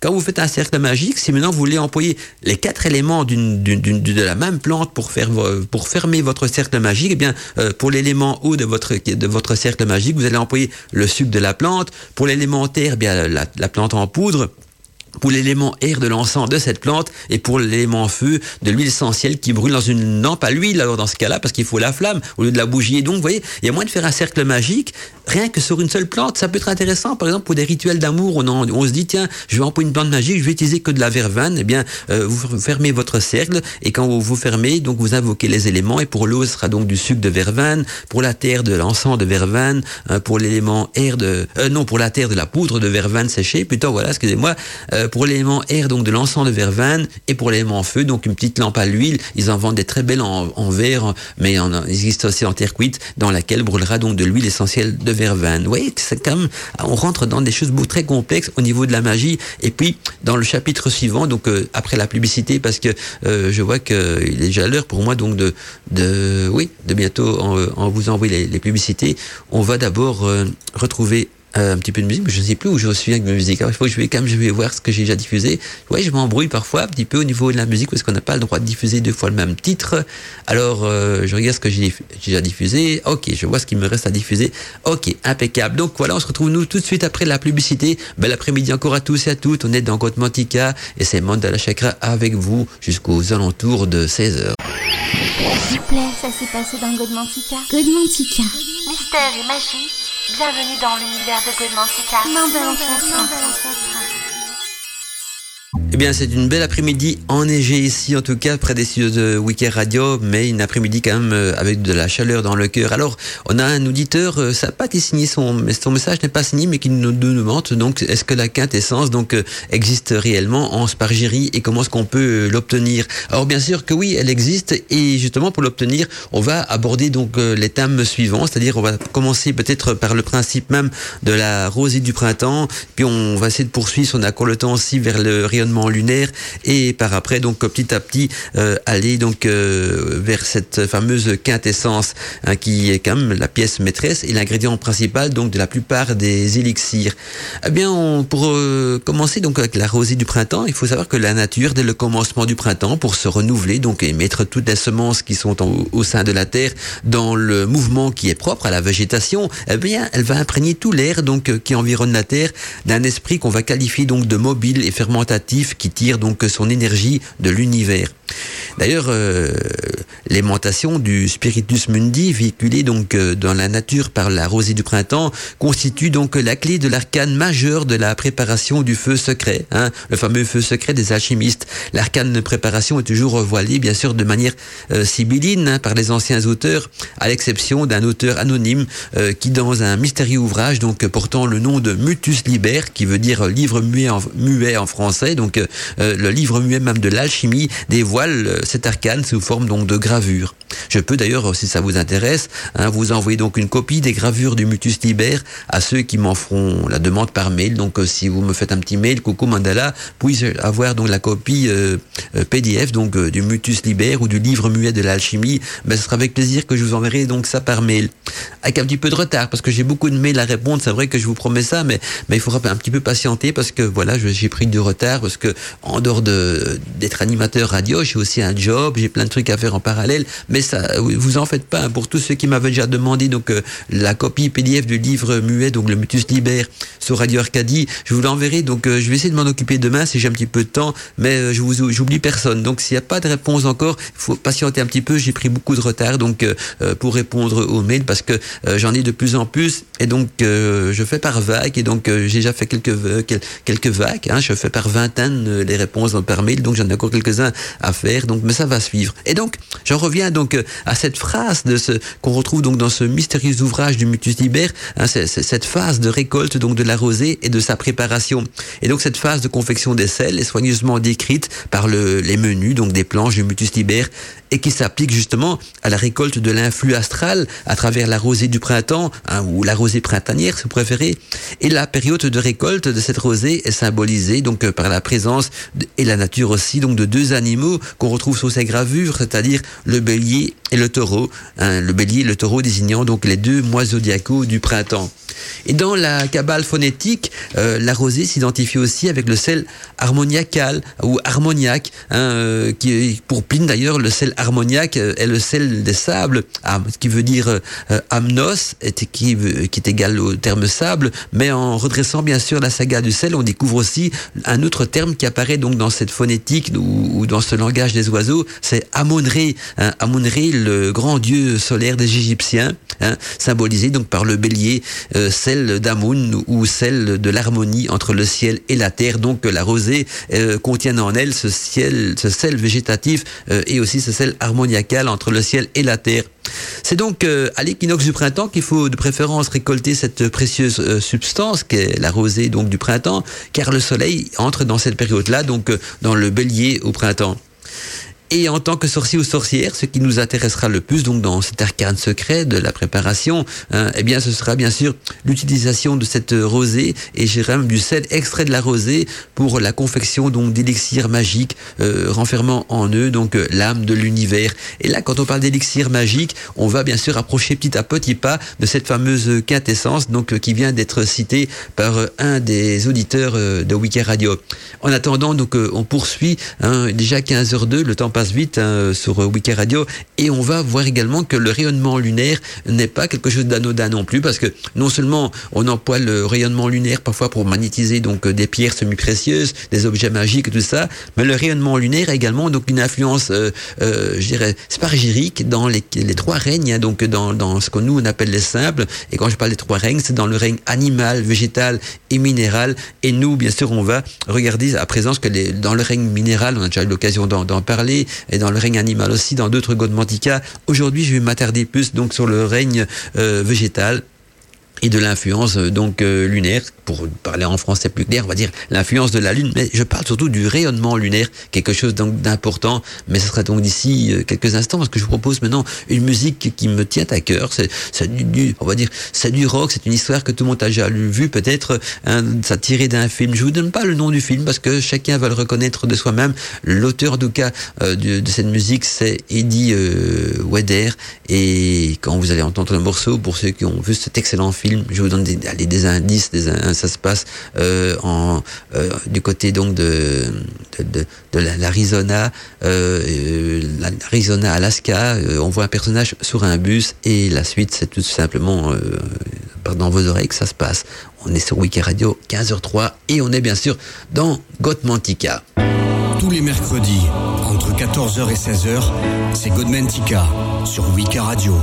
Quand vous faites un cercle magique, si maintenant vous voulez employer les quatre éléments de la même plante pour faire pour fermer votre cercle magique, eh bien euh, pour l'élément haut de votre de votre cercle magique, vous allez employer le sucre de la plante. Pour l'élément terre, eh bien la plante en poudre pour l'élément air de l'encens de cette plante et pour l'élément feu de l'huile essentielle qui brûle dans une lampe à l'huile. Alors dans ce cas-là parce qu'il faut la flamme au lieu de la bougie et donc vous voyez il y a moins de faire un cercle magique. Rien que sur une seule plante ça peut être intéressant. Par exemple pour des rituels d'amour on, on se dit tiens je vais employer une plante magique je vais utiliser que de la verveine. Eh bien euh, vous fermez votre cercle et quand vous, vous fermez donc vous invoquez les éléments et pour l'eau ce sera donc du sucre de verveine pour la terre de l'encens de verveine euh, pour l'élément air de euh, non pour la terre de la poudre de verveine séchée. Plutôt voilà excusez-moi euh, pour l'élément air, donc de l'encens de verveine, et pour l'élément feu, donc une petite lampe à l'huile. Ils en vendent des très belles en, verre, mais il existe aussi en terre cuite, dans laquelle brûlera donc de l'huile essentielle de verveine. Vous voyez, c'est quand même, on rentre dans des choses très complexes au niveau de la magie. Et puis, dans le chapitre suivant, donc euh, après la publicité, parce que euh, je vois qu'il est déjà l'heure pour moi donc de, de, oui, de bientôt en, vous envoyer les, publicités. On va d'abord euh, un petit peu de musique, mais je ne sais plus où je suis avec ma musique. il faut que je vais quand même je vais voir ce que j'ai déjà diffusé. Ouais, je m'embrouille parfois un petit peu au niveau de la musique parce qu'on n'a pas le droit de diffuser deux fois le même titre. Alors, je regarde ce que j'ai déjà diffusé. Ok, je vois ce qu'il me reste à diffuser. Ok, impeccable. Donc voilà, on se retrouve nous tout de suite après la publicité. Bel après-midi encore à tous et à toutes. On est dans Côte et c'est Mandala Chakra avec vous jusqu'aux alentours de 16h. S'il vous plaît, ça s'est passé dans. Mystère et magie, bienvenue dans l'univers de Godmantica. Mandala Chakra. Eh bien, c'est une belle après-midi enneigée ici, en tout cas, près des studios de Weekend Radio, mais une après-midi quand même euh, avec de la chaleur dans le cœur. Alors, on a un auditeur, euh, ça n'a pas été son, son message n'est pas signé, mais qui nous demande, donc, est-ce que la quintessence, donc, euh, existe réellement en spargérie et comment est-ce qu'on peut l'obtenir? Alors, bien sûr que oui, elle existe et justement, pour l'obtenir, on va aborder donc les thèmes suivants, c'est-à-dire, on va commencer peut-être par le principe même de la rosée du printemps, puis on va essayer de poursuivre, si on a encore le temps aussi, vers le rayonnement lunaire et par après donc petit à petit euh, aller donc euh, vers cette fameuse quintessence hein, qui est quand même la pièce maîtresse et l'ingrédient principal donc de la plupart des élixirs. Eh bien pour euh, commencer donc avec la rosée du printemps, il faut savoir que la nature dès le commencement du printemps pour se renouveler donc et mettre toutes les semences qui sont au sein de la terre dans le mouvement qui est propre à la végétation, eh bien elle va imprégner tout l'air donc qui environne la terre d'un esprit qu'on va qualifier donc de mobile et fermentatif qui tire donc son énergie de l'univers. D'ailleurs, euh, l'aimantation du spiritus mundi véhiculé donc euh, dans la nature par la rosée du printemps constitue donc la clé de l'arcane majeur de la préparation du feu secret, hein, le fameux feu secret des alchimistes. L'arcane de préparation est toujours voilée, bien sûr, de manière euh, sibylline hein, par les anciens auteurs, à l'exception d'un auteur anonyme qui, dans un mystérieux ouvrage, donc portant le nom de Mutus Liber, qui veut dire livre muet en, muet en français, donc le livre muet même de l'alchimie, dévoile cet arcane sous forme donc de gravure. Je peux d'ailleurs, si ça vous intéresse, hein, vous envoyer donc une copie des gravures du Mutus Liber à ceux qui m'en feront la demande par mail. Donc euh, si vous me faites un petit mail, coucou Mandala, puis avoir donc la copie euh, euh, PDF donc du Mutus Liber ou du livre muet de l'alchimie, ben, ce sera avec plaisir que je vous enverrai donc ça par mail. Avec un petit peu de retard parce que j'ai beaucoup de mails à répondre. C'est vrai que je vous promets ça, mais, il faudra un petit peu patienter parce que voilà, j'ai pris du retard parce que en dehors d'être animateur radio, j'ai aussi un job, j'ai plein de trucs à faire en parallèle, mais ça, vous en faites pas. Hein. Pour tous ceux qui m'avaient déjà demandé donc euh, la copie PDF du livre muet, donc le Mutus Liber sur Radio Arcadie, je vous l'enverrai. Donc euh, je vais essayer de m'en occuper demain si j'ai un petit peu de temps, mais euh, je vous j'oublie personne. Donc s'il n'y a pas de réponse encore, il faut patienter un petit peu. J'ai pris beaucoup de retard donc pour répondre aux mails parce que j'en ai de plus en plus et donc je fais par vague et donc j'ai déjà fait quelques quelques vagues. Hein, je fais par vingtaine les réponses par mail, donc j'en ai encore quelques-uns à faire. Donc mais ça va suivre. Et donc j'en reviens donc à cette phrase de ce qu'on retrouve donc dans ce mystérieux ouvrage du Mutus Liber, hein, cette phase de récolte donc de la rosée et de sa préparation. Et donc cette phase de confection des sels est soigneusement décrite par le, les menus donc des planches du Mutus Liber et qui s'applique justement à la récolte de l'influx astral à travers la rosée du printemps hein, ou la rosée printanière si vous préférez. Et la période de récolte de cette rosée est symbolisée donc par la présence et la nature aussi donc de deux animaux qu'on retrouve sur ces gravures, c'est-à-dire le bélier et le taureau. Hein, le bélier et le taureau désignant donc les deux mois zodiacaux du printemps. Et dans la cabale phonétique, euh, la rosée s'identifie aussi avec le sel harmoniacal ou harmoniaque, hein, euh, pour Pline d'ailleurs, le sel harmoniaque euh, est le sel des sables, ce qui veut dire amnos, qui, qui est égal au terme sable, mais en redressant bien sûr la saga du sel, on découvre aussi un autre terme qui apparaît donc dans cette phonétique ou, dans ce langage des oiseaux, c'est Amon-Ré, hein, le grand dieu solaire des Égyptiens, hein, symbolisé donc par le bélier celle d'Amoun ou celle de l'harmonie entre le ciel et la terre. Donc la rosée euh, contient en elle ce ciel, ce sel végétatif euh, et aussi ce sel harmoniacal entre le ciel et la terre. C'est donc euh, à l'équinoxe du printemps qu'il faut de préférence récolter cette précieuse substance qu'est la rosée donc du printemps, car le soleil entre dans cette période-là, donc dans le bélier au printemps. Et en tant que sorcier ou sorcière, ce qui nous intéressera le plus donc dans cet arcane secret de la préparation, hein, eh bien ce sera bien sûr l'utilisation de cette rosée et j'irai même du sel extrait de la rosée pour la confection donc d'élixirs magiques euh, renfermant en eux donc euh, l'âme de l'univers. Et là, quand on parle d'élixir magique, on va bien sûr approcher petit à petit pas de cette fameuse quintessence donc euh, qui vient d'être citée par un des auditeurs de Wiki Radio. En attendant, donc on poursuit hein, déjà 15h02, le temps passe hein, sur Wiki Radio et on va voir également que le rayonnement lunaire n'est pas quelque chose d'anodin non plus parce que non seulement on emploie le rayonnement lunaire parfois pour magnétiser donc des pierres semi-précieuses, des objets magiques, tout ça, mais le rayonnement lunaire a également donc une influence, euh, euh, je dirais, spargérique dans les, trois règnes, hein, donc dans, ce que nous on appelle les simples. Et quand je parle des trois règnes, c'est dans le règne animal, végétal et minéral. Et nous, bien sûr, on va regarder à présent ce que dans le règne minéral, on a déjà eu l'occasion d'en parler, et dans le règne animal aussi, dans d'autres Godmantica. Aujourd'hui, je vais m'attarder plus donc sur le règne euh, végétal et de l'influence euh, donc euh, lunaire, pour parler en français plus clair, on va dire l'influence de la Lune, mais je parle surtout du rayonnement lunaire, quelque chose donc d'important, mais ce sera donc d'ici euh, quelques instants, parce que je vous propose maintenant une musique qui me tient à cœur, c'est du, on va dire, c'est du rock, c'est une histoire que tout le monde a déjà vu, peut-être, hein, ça tiré d'un film, je vous donne pas le nom du film, parce que chacun va le reconnaître de soi-même, l'auteur tout cas de, de, cette musique, c'est Eddie Wedder, et quand vous allez entendre le morceau, pour ceux qui ont vu cet excellent film, je vous donne des, indices. Des, ça se passe euh, euh, du côté donc de, l'Arizona, euh, l'Arizona, Alaska. on voit un personnage sur un bus et la suite, c'est tout simplement dans vos oreilles que ça se passe. On est sur Wiki Radio 15h03 et on est bien sûr dans Godmantica. Tous les mercredis, entre 14h et 16h, c'est Godmantica sur Wiki Radio.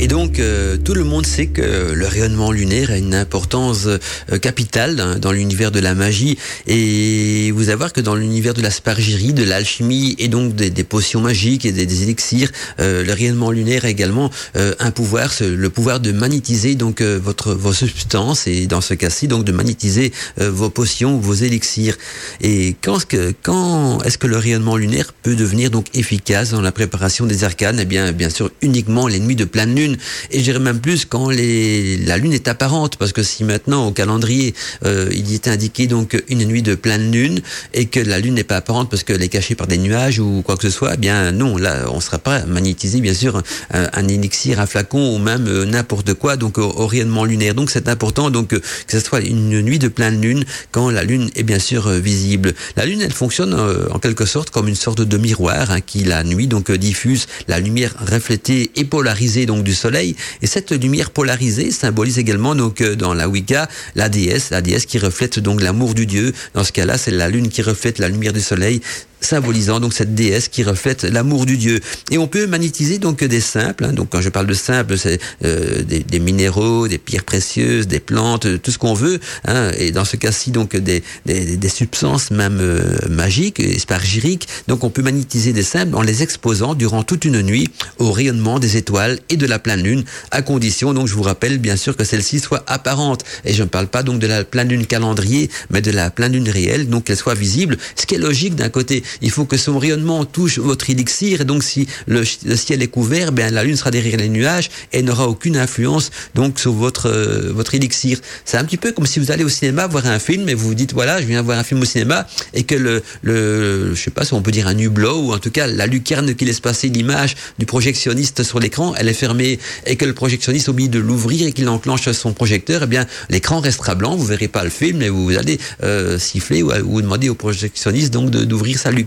Et donc, euh, tout le monde sait que le rayonnement lunaire a une importance euh, capitale dans, l'univers de la magie. Et vous allez voir que dans l'univers de la spargerie, de l'alchimie et donc des, potions magiques et des, élixirs, euh, le rayonnement lunaire a également un pouvoir, le pouvoir de magnétiser donc votre vos substances et dans ce cas-ci donc de magnétiser vos potions ou vos élixirs. Et quand, quand est-ce que le rayonnement lunaire peut devenir donc efficace dans la préparation des arcanes? Eh bien, bien sûr, uniquement nuits de pleine lune et j'irais même plus quand la lune est apparente, parce que si maintenant au calendrier euh, il y est indiqué donc une nuit de pleine lune et que la lune n'est pas apparente parce qu'elle est cachée par des nuages ou quoi que ce soit, eh bien non, là on ne sera pas magnétisé bien sûr un, un, élixir, un flacon ou même euh, n'importe quoi donc au, rayonnement lunaire. Donc c'est important donc que ce soit une nuit de pleine lune quand la lune est bien sûr euh, visible. La lune elle fonctionne en quelque sorte comme une sorte de miroir hein, qui la nuit donc diffuse la lumière reflétée et polarisée donc du soleil. Et cette lumière polarisée symbolise également donc dans la Wicca la déesse, la déesse qui reflète donc l'amour du Dieu. Dans ce cas-là, c'est la lune qui reflète la lumière du soleil symbolisant donc cette déesse qui reflète l'amour du Dieu. Et on peut magnétiser donc des simples. Hein. donc quand je parle de simples, c'est euh, des, minéraux, des pierres précieuses, des plantes, euh, tout ce qu'on veut. Hein, et dans ce cas-ci donc des, des, des, substances même euh, magiques, spargiriques. Donc on peut magnétiser des simples en les exposant durant toute une nuit au rayonnement des étoiles et de la pleine lune, à condition donc je vous rappelle bien sûr que celle-ci soit apparente. Et je ne parle pas donc de la pleine lune calendrier, mais de la pleine lune réelle, donc qu'elle soit visible. Ce qui est logique d'un côté il faut que son rayonnement touche votre élixir. Et donc, si le, ciel est couvert, ben, la lune sera derrière les nuages et n'aura aucune influence donc sur votre euh, votre élixir. C'est un petit peu comme si vous allez au cinéma voir un film et vous vous dites voilà, je viens voir un film au cinéma et que le le je sais pas si on peut dire un hublot ou en tout cas la lucarne qui laisse passer l'image du projectionniste sur l'écran, elle est fermée et que le projectionniste oublie de l'ouvrir et qu'il enclenche son projecteur, eh bien l'écran restera blanc, vous verrez pas le film et vous allez euh, siffler ou, ou, demander au projectionniste donc d'ouvrir sa lucarne.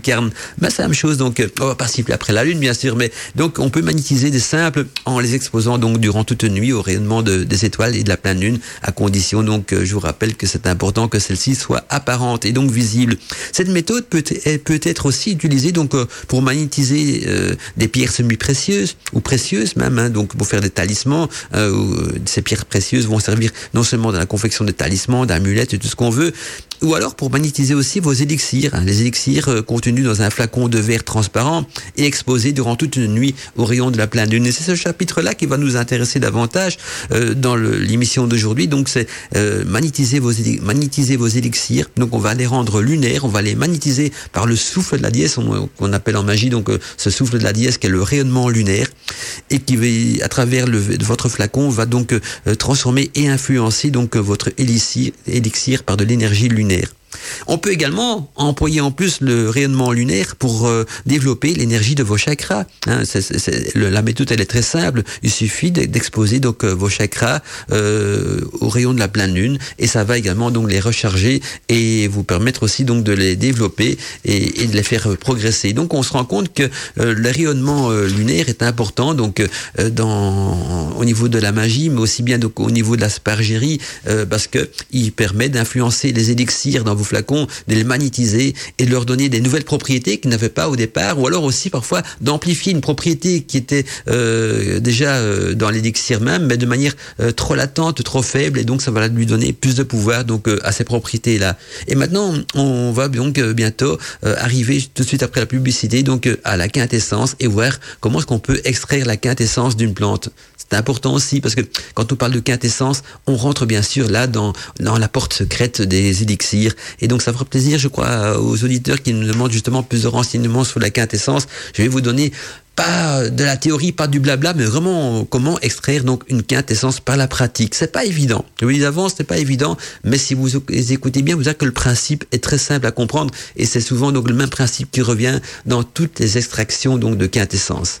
Ben, c'est la même chose, donc on va pas après la lune, bien sûr, mais donc on peut magnétiser des simples en les exposant donc durant toute nuit au rayonnement de, des étoiles et de la pleine lune, à condition donc, euh, je vous rappelle que c'est important que celle-ci soit apparente et donc visible. Cette méthode peut, être aussi utilisée donc euh, pour magnétiser euh, des pierres semi-précieuses ou précieuses même, hein, donc pour faire des talismans. ces pierres précieuses vont servir non seulement dans la confection des talismans, d'amulettes et tout ce qu'on veut, ou alors pour magnétiser aussi vos élixirs, hein, les élixirs euh, contenus dans un flacon de verre transparent et exposés durant toute une nuit au rayon de la pleine lune. Et c'est ce chapitre-là qui va nous intéresser davantage euh, dans l'émission d'aujourd'hui. Donc c'est euh, magnétiser vos magnétiser vos élixirs. Donc on va les rendre lunaires, on va les magnétiser par le souffle de la dièse qu'on appelle en magie donc ce souffle de la dièse qui est le rayonnement lunaire et qui à travers le, votre flacon va donc transformer et influencer donc votre élixir, élixir par de l'énergie lunaire l'avenir. On peut également employer en plus le rayonnement lunaire pour euh, développer l'énergie de vos chakras. Hein, la méthode elle est très simple. Il suffit d'exposer donc euh, vos chakras euh, au rayon de la pleine lune et ça va également donc les recharger et vous permettre aussi donc de les développer et, de les faire progresser. Donc on se rend compte que le rayonnement lunaire est important donc au niveau de la magie, mais aussi bien au niveau de la spargérie parce que il permet d'influencer les élixirs dans vos flacons, de les magnétiser et de leur donner des nouvelles propriétés qu'ils n'avaient pas au départ, ou alors aussi parfois d'amplifier une propriété qui était euh, déjà euh, dans l'élixir même, mais de manière euh, trop latente, trop faible, et donc ça va lui donner plus de pouvoir donc à ces propriétés-là. Et maintenant, on va donc bientôt arriver tout de suite après la publicité donc à la quintessence et voir comment est-ce qu'on peut extraire la quintessence d'une plante. C'est important aussi parce que quand on parle de quintessence, on rentre bien sûr là dans, la porte secrète des élixirs et donc ça fera plaisir, je crois, aux auditeurs qui nous demandent justement plus de renseignements sur la quintessence. Je vais vous donner pas de la théorie, pas du blabla, mais vraiment comment extraire donc une quintessence par la pratique. C'est pas évident. Je vous dis d'avance, c'est pas évident, mais si vous écoutez bien, vous verrez que le principe est très simple à comprendre et c'est souvent donc le même principe qui revient dans toutes les extractions donc de quintessence.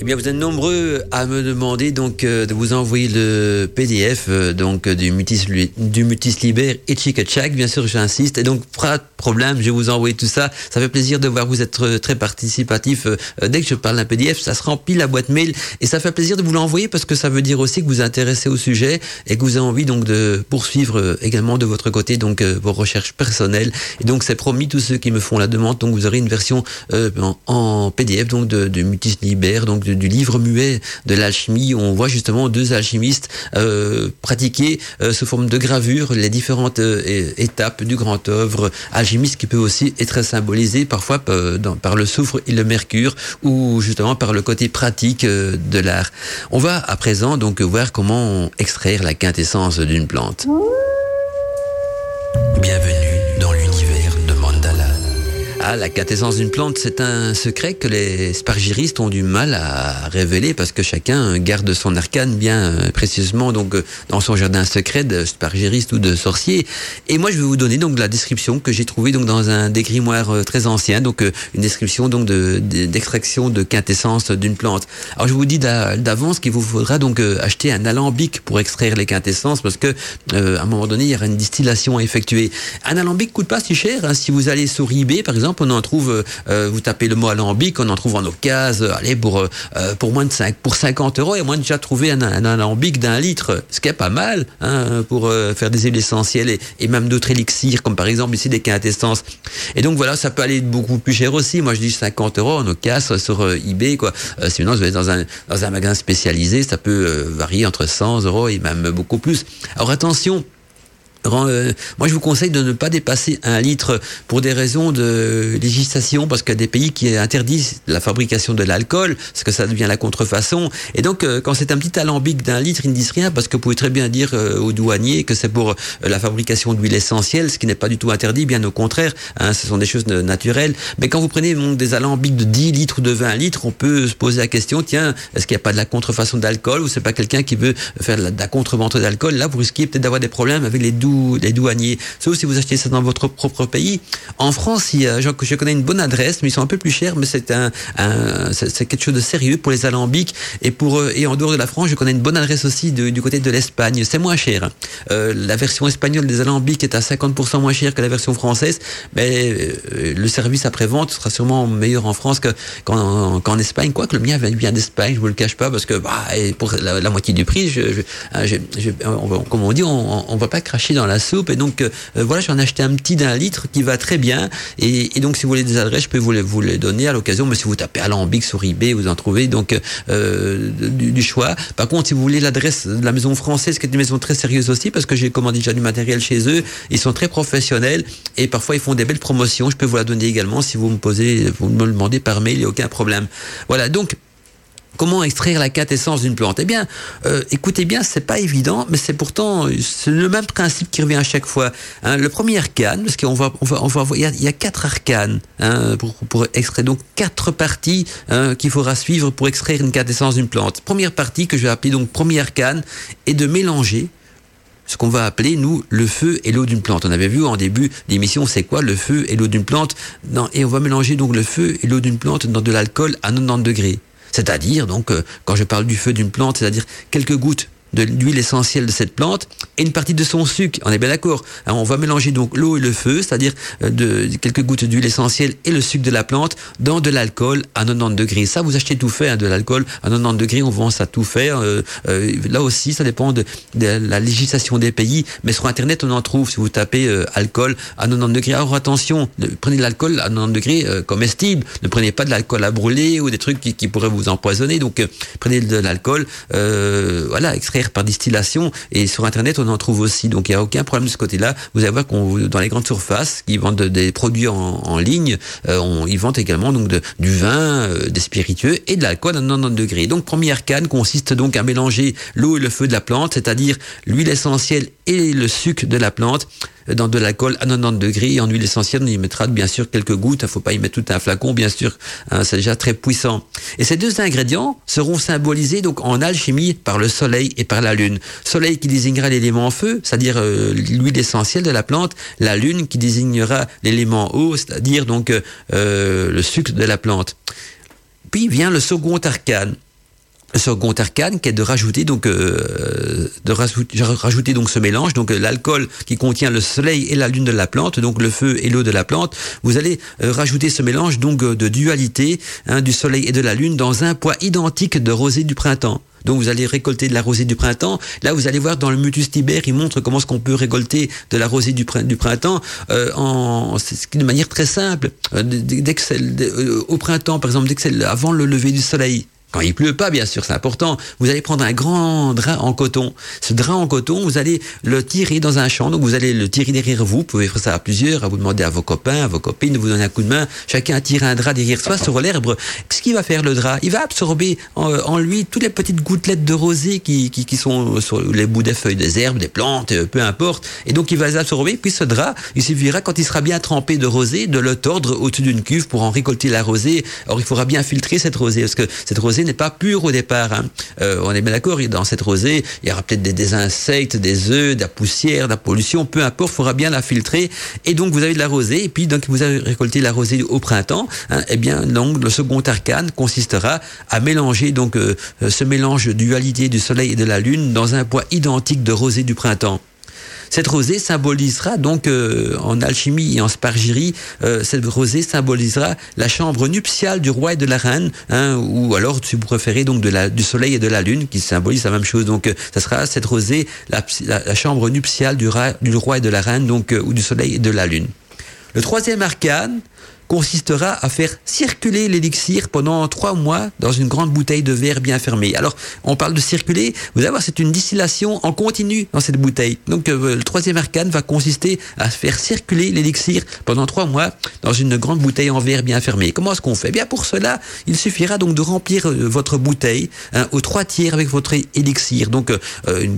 Eh bien, vous êtes nombreux à me demander donc euh, de vous envoyer le PDF euh, donc du Mutis du Mutis Liber et Chikachak. Bien sûr, j'insiste. Et donc, pas de problème, je vais vous envoyer tout ça. Ça fait plaisir de voir vous être très participatif. Euh, dès que je parle d'un PDF, ça se remplit la boîte mail et ça fait plaisir de vous l'envoyer parce que ça veut dire aussi que vous vous intéressez au sujet et que vous avez envie donc de poursuivre également de votre côté donc vos recherches personnelles. Et donc, c'est promis tous ceux qui me font la demande. Donc, vous aurez une version en, en, PDF donc de Mutis Liber donc du livre muet de l'alchimie on voit justement deux alchimistes euh, pratiquer euh, sous forme de gravure les différentes euh, étapes du grand œuvre alchimiste qui peut aussi être symbolisé parfois par le soufre et le mercure ou justement par le côté pratique de l'art. On va à présent donc voir comment extraire la quintessence d'une plante. Bienvenue ah, la quintessence d'une plante, c'est un secret que les spargiristes ont du mal à révéler parce que chacun garde son arcane bien euh, précisément donc euh, dans son jardin secret de spargiriste ou de sorcier. Et moi, je vais vous donner donc la description que j'ai trouvée donc dans un des grimoires euh, très ancien, donc une description donc d'extraction de, quintessence d'une plante. Alors, je vous dis d'avance qu'il vous faudra donc acheter un alambic pour extraire les quintessences parce que à un moment donné, il y aura une distillation à effectuer. Un alambic coûte pas si cher. Hein. Si vous allez sur eBay, par exemple on en trouve, euh, euh, vous tapez le mot alambic, on en trouve en occasion, euh, allez, pour, pour moins de 5, pour 50 euros, et moi déjà trouvé un, alambic d'un litre, ce qui est pas mal, hein, pour faire des huiles essentielles et, même d'autres élixirs, comme par exemple ici des quintessences. Et donc voilà, ça peut aller beaucoup plus cher aussi. Moi je dis 50 euros en occasion sur eBay, quoi. sinon, vous êtes dans un, dans un magasin spécialisé, ça peut varier entre 100 euros et même beaucoup plus. Alors attention, moi, je vous conseille de ne pas dépasser un litre pour des raisons de législation, parce qu'il y a des pays qui interdisent la fabrication de l'alcool, parce que ça devient la contrefaçon. Et donc, euh, quand c'est un petit alambic d'un litre, ils ne disent rien, parce que vous pouvez très bien dire euh, aux douaniers que c'est pour la fabrication d'huile essentielle, ce qui n'est pas du tout interdit, bien au contraire. Hein, ce sont des choses naturelles. Mais quand vous prenez des alambics de 10 litres ou de 20 litres, on peut se poser la question, tiens, est-ce qu'il n'y a pas de la contrefaçon d'alcool, ou c'est pas quelqu'un qui veut faire de la, de la contrebande d'alcool? Là, vous risquez peut-être d'avoir des problèmes avec les doux les douaniers, sauf si vous achetez ça dans votre propre pays. En France, il y a, je, je connais une bonne adresse, mais ils sont un peu plus chers, mais c'est un, c'est quelque chose de sérieux pour les alambics. Et pour et en dehors de la France, je connais une bonne adresse aussi du côté de l'Espagne. C'est moins cher. Euh, la version espagnole des alambics est à 50% moins cher que la version française, mais euh, le service après-vente sera sûrement meilleur en France qu'en qu Espagne. Quoique le mien vient d'Espagne, je vous le cache pas, parce que bah, pour la, moitié du prix, je, je, comme on dit, on, on va pas cracher dans la soupe. Et donc voilà, j'en ai acheté un petit d'un litre qui va très bien. Et, donc si vous voulez des adresses, je peux vous les, vous les donner à l'occasion. Mais si vous tapez Alambic sur eBay, vous en trouvez donc du, choix. Par contre, si vous voulez l'adresse de la maison française, qui est une maison très sérieuse aussi, parce que j'ai commandé déjà du matériel chez eux, ils sont très professionnels et parfois ils font des belles promotions. Je peux vous la donner également si vous me posez, vous me le demandez par mail, il n'y a aucun problème. Voilà, donc Comment extraire la quintessence d'une plante? Eh bien, euh, écoutez bien, c'est pas évident, mais c'est pourtant le même principe qui revient à chaque fois. Hein. le premier arcane, parce qu'on va, on va, il y a, quatre arcanes hein, pour, extraire, donc quatre parties hein, qu'il faudra suivre pour extraire une quintessence d'une plante. Première partie que je vais appeler donc premier arcane est de mélanger ce qu'on va appeler, nous, le feu et l'eau d'une plante. On avait vu en début d'émission, c'est quoi le feu et l'eau d'une plante? Et on va mélanger donc le feu et l'eau d'une plante dans de l'alcool à 90 degrés. C'est-à-dire, donc, euh, quand je parle du feu d'une plante, c'est-à-dire quelques gouttes de l'huile essentielle de cette plante et une partie de son sucre. On est bien d'accord. On va mélanger donc l'eau et le feu, c'est-à-dire euh, de quelques gouttes d'huile essentielle et le sucre de la plante dans de l'alcool à 90 degrés. Ça, vous achetez tout fait, hein, de l'alcool à 90 degrés, on vend ça tout fait. Euh, euh, là aussi, ça dépend de, la législation des pays, mais sur Internet, on en trouve si vous tapez alcool à 90 degrés. Alors attention, prenez de l'alcool à 90 degrés comestible. Ne prenez pas de l'alcool à brûler ou des trucs qui, qui pourraient vous empoisonner. Donc prenez de l'alcool, voilà, extrait par distillation. Et sur internet on en trouve aussi. Donc il n'y a aucun problème de ce côté-là. Vous allez voir qu'on dans les grandes surfaces qui vendent des produits en, ligne euh, on, ils vendent également donc du vin euh, des spiritueux et de l'alcool à 90 degrés. Donc première canne consiste donc à mélanger l'eau et le feu de la plante c'est-à-dire l'huile essentielle et le sucre de la plante dans de l'alcool à 90 degrés. En huile essentielle, on y mettra bien sûr quelques gouttes. Il faut pas y mettre tout un flacon, bien sûr. Hein, c'est déjà très puissant. Et ces deux ingrédients seront symbolisés donc en alchimie par le soleil et par la lune. Soleil qui désignera l'élément feu, c'est-à-dire euh, l'huile essentielle de la plante. La lune qui désignera l'élément eau, c'est-à-dire donc euh, le sucre de la plante. Puis vient le second arcane second arcane qui est de rajouter donc euh, de rajouter, donc ce mélange donc euh, l'alcool qui contient le soleil et la lune de la plante donc le feu et l'eau de la plante vous allez euh, rajouter ce mélange donc de dualité hein, du soleil et de la lune dans un poids identique de rosée du printemps donc vous allez récolter de la rosée du printemps. Là, vous allez voir dans le mutus tiber, il montre comment est-ce qu'on peut récolter de la rosée du, printemps euh, en de manière très simple. dès que au printemps, par exemple, dès que avant le lever du soleil, quand il pleut pas, bien sûr, c'est important. Vous allez prendre un grand drap en coton. Ce drap en coton, vous allez le tirer dans un champ. Donc, vous allez le tirer derrière vous. Vous pouvez faire ça à plusieurs, à vous demander à vos copains, à vos copines de vous donner un coup de main. Chacun tire un drap derrière soi sur l'herbe. Qu'est-ce qu'il va faire, le drap? Il va absorber en, lui toutes les petites gouttelettes de rosée qui, sont sur les bouts des feuilles des herbes, des plantes, euh, peu importe. Et donc, il va les absorber. Puis, ce drap, il suffira, quand il sera bien trempé de rosée, de le tordre au-dessus d'une cuve pour en récolter la rosée. Or, il faudra bien filtrer cette rosée parce que cette rosée n'est pas pure au départ. Hein. Euh, on est bien d'accord, dans cette rosée, il y aura peut-être des, insectes, des œufs, de la poussière, de la pollution, peu importe, il faudra bien la filtrer. Et donc vous avez de la rosée, et puis donc vous avez récolté la rosée au printemps. Hein, et eh bien donc le second arcane consistera à mélanger donc euh, ce mélange dualité du soleil et de la lune dans un poids identique de rosée du printemps. Cette rosée symbolisera donc euh, en alchimie et en spargirie, euh, cette rosée symbolisera la chambre nuptiale du roi et de la reine, hein, ou alors si vous donc de la, du soleil et de la lune qui symbolise la même chose. Donc euh, ça sera cette rosée la, la, chambre nuptiale du, du, roi et de la reine, donc ou du soleil et de la lune. Le troisième arcane consistera à faire circuler l'élixir pendant trois mois dans une grande bouteille de verre bien fermée. Alors, on parle de circuler, vous allez voir, c'est une distillation en continu dans cette bouteille. Donc, euh, le troisième arcane va consister à faire circuler l'élixir pendant trois mois dans une grande bouteille en verre bien fermée. Comment est-ce qu'on fait? Bien, pour cela, il suffira donc de remplir euh, votre bouteille hein, aux trois tiers avec votre élixir. Donc, euh, une,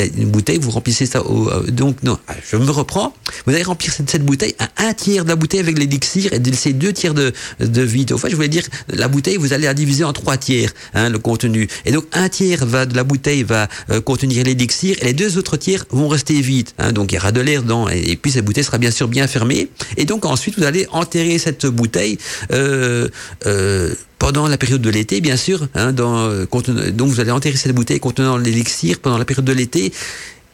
a une bouteille, vous remplissez ça au, donc, non, je me reprends. Vous allez remplir cette bouteille à un tiers de la bouteille avec l'élixir et laisser deux tiers de, de vide. Au fait, je voulais dire, la bouteille, vous allez la diviser en trois tiers, hein, le contenu. Et donc, un tiers va, de la bouteille va euh, contenir l'élixir et les deux autres tiers vont rester vides. Hein, donc, il y aura de l'air dedans. Et, puis, cette bouteille sera bien sûr bien fermée. Et donc, ensuite, vous allez enterrer cette bouteille euh, euh, pendant la période de l'été, bien sûr. Hein, dans, donc, vous allez enterrer cette bouteille contenant l'élixir pendant la période de l'été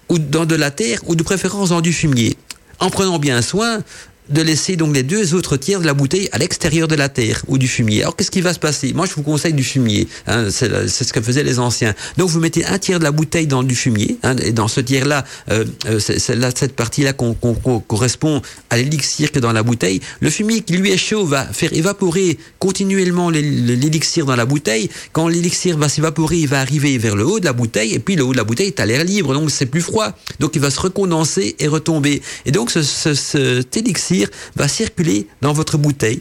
ou dans de la terre ou de préférence dans du fumier en prenant bien soin de laisser donc les deux autres tiers de la bouteille à l'extérieur de la terre ou du fumier. Alors qu'est-ce qui va se passer? Moi, je vous conseille du fumier. Hein, c'est ce que faisaient les anciens. Donc vous mettez un tiers de la bouteille dans du fumier, hein, et dans ce tiers-là, euh, euh cette partie-là qu'on correspond à l'élixir que dans la bouteille. Le fumier qui lui est chaud va faire évaporer continuellement l'élixir dans la bouteille. Quand l'élixir va s'évaporer, il va arriver vers le haut de la bouteille, et puis le haut de la bouteille est à l'air libre, donc c'est plus froid. Donc il va se recondenser et retomber. Et donc ce, cet élixir va circuler dans votre bouteille.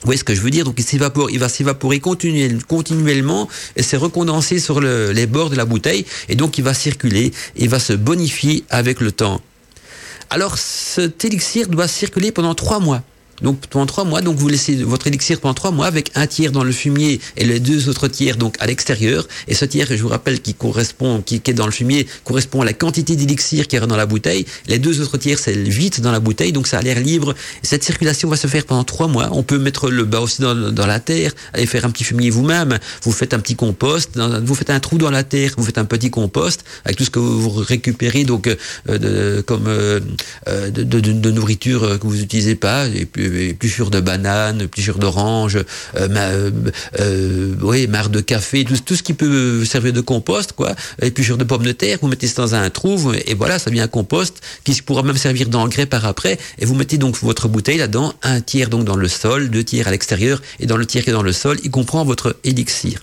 Vous voyez ce que je veux dire? Donc il s'évapore, il va s'évaporer continuellement et se recondenser sur les bords de la bouteille et donc il va circuler et va se bonifier avec le temps. Alors cet élixir doit circuler pendant trois mois. Donc pendant trois mois, donc vous laissez votre élixir pendant trois mois avec un tiers dans le fumier et les deux autres tiers donc à l'extérieur. Et ce tiers, je vous rappelle, qui correspond, qui, est dans le fumier, correspond à la quantité d'élixir qui est dans la bouteille. Les deux autres tiers, c'est vide dans la bouteille, donc ça a l'air libre. cette circulation va se faire pendant trois mois. On peut mettre le bas aussi dans, dans la terre, aller faire un petit fumier vous-même. Vous faites un petit compost, vous faites un trou dans la terre, vous faites un petit compost avec tout ce que vous récupérez donc euh, de, comme euh, euh, de, de, de, nourriture que vous utilisez pas et puis épluchures de bananes, épluchures d'oranges, euh, euh, euh, oui, marre de café, tout, ce qui peut servir de compost, quoi. Épluchures de pommes de terre, vous mettez ça dans un trou, et voilà, ça devient un compost qui pourra même servir d'engrais par après. Et vous mettez donc votre bouteille là-dedans, un tiers donc dans le sol, deux tiers à l'extérieur, et dans le tiers qui est dans le sol, il comprend votre élixir.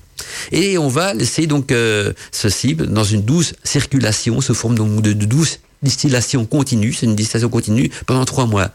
Et on va laisser donc euh, ceci dans une douce circulation, sous forme donc de douce distillation continue, c'est une distillation continue pendant trois mois.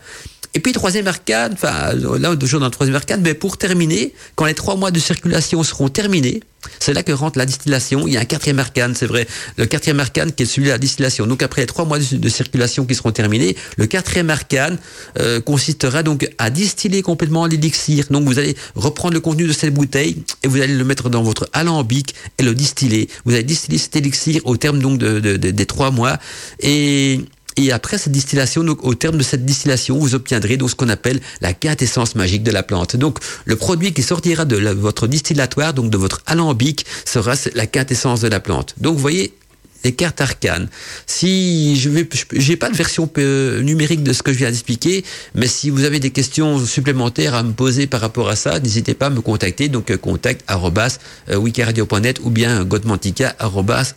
Et puis troisième arcade, enfin là toujours dans le troisième arcade, mais pour terminer, quand les trois mois de circulation seront terminés, c'est là que rentre la distillation. Il y a un quatrième arcane, c'est vrai. Le quatrième arcane qui est celui de la distillation. Donc après les trois mois de, circulation qui seront terminés, le quatrième arcane euh, consistera donc à distiller complètement l'élixir. Donc vous allez reprendre le contenu de cette bouteille et vous allez le mettre dans votre alambic et le distiller. Vous allez distiller cet élixir au terme donc de, des trois mois et et après cette distillation, donc au terme de cette distillation, vous obtiendrez donc ce qu'on appelle la quintessence magique de la plante. Donc le produit qui sortira de votre distillatoire, donc de votre alambic, sera la quintessence de la plante. Donc vous voyez, les cartes arcanes. Si je vais, j'ai pas de version euh, numérique de ce que je viens d'expliquer, mais si vous avez des questions supplémentaires à me poser par rapport à ça, n'hésitez pas à me contacter. Donc euh, contact euh, wikiradio.net ou bien godmantica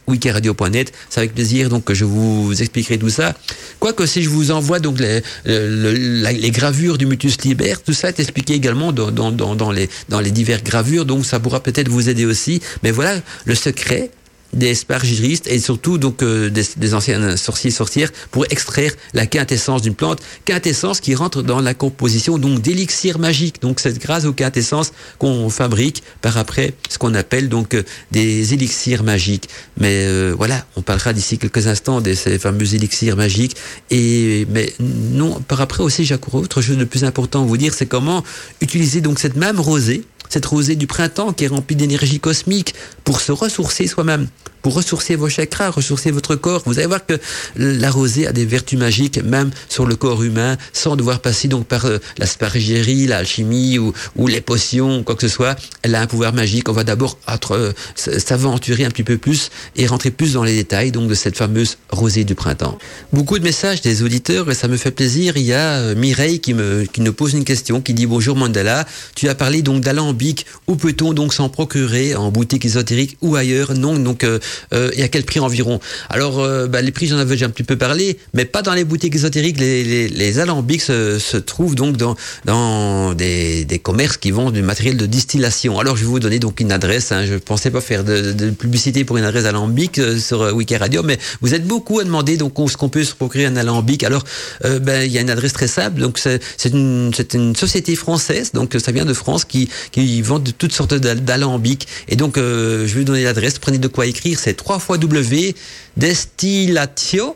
wikiradio.net. C'est avec plaisir donc que je vous expliquerai tout ça. Quoique si je vous envoie donc les, les gravures du Mutus Liber, tout ça est expliqué également dans, dans, dans, dans les dans les diverses gravures, donc ça pourra peut-être vous aider aussi. Mais voilà le secret des spargiristes et surtout donc euh, des, des, anciens sorciers sorcières pour extraire la quintessence d'une plante, quintessence qui rentre dans la composition donc d'élixir magique. Donc c'est grâce aux quintessences qu'on fabrique par après ce qu'on appelle donc euh, des élixirs magiques. Mais euh, voilà, on parlera d'ici quelques instants de ces fameux élixirs magiques. Et mais non, par après aussi, j'ai autre chose de plus important à vous dire, c'est comment utiliser donc cette même rosée cette rosée du printemps qui est remplie d'énergie cosmique pour se ressourcer soi-même pour ressourcer vos chakras, ressourcer votre corps. Vous allez voir que la rosée a des vertus magiques, même sur le corps humain, sans devoir passer donc par euh, l'aspargérie, l'alchimie ou, ou les potions, quoi que ce soit. Elle a un pouvoir magique. On va d'abord euh, s'aventurer un petit peu plus et rentrer plus dans les détails donc de cette fameuse rosée du printemps. Beaucoup de messages des auditeurs et ça me fait plaisir. Il y a euh, Mireille qui me qui nous pose une question, qui dit bonjour Mandala. Tu as parlé donc d'alambic. Où peut-on donc s'en procurer? En boutique ésotérique ou ailleurs? Non, donc euh, et à quel prix environ? Alors, euh, bah, les prix, j'en avais déjà un petit peu parlé, mais pas dans les boutiques ésotériques. Les, alambics se, trouvent donc dans, des, commerces qui vendent du matériel de distillation. Alors, je vais vous donner donc une adresse. Hein. Je pensais pas faire de, publicité pour une adresse alambic euh, sur Wiki Radio, mais vous êtes beaucoup à demander donc ce qu'on peut se procurer un alambic. Alors, ben, il y a une adresse très simple. Donc, c'est une, société française, donc ça vient de France, qui, qui vend toutes sortes d'alambics. Et donc, je vais vous donner l'adresse. Prenez de quoi écrire c'est 3 fois W destillatio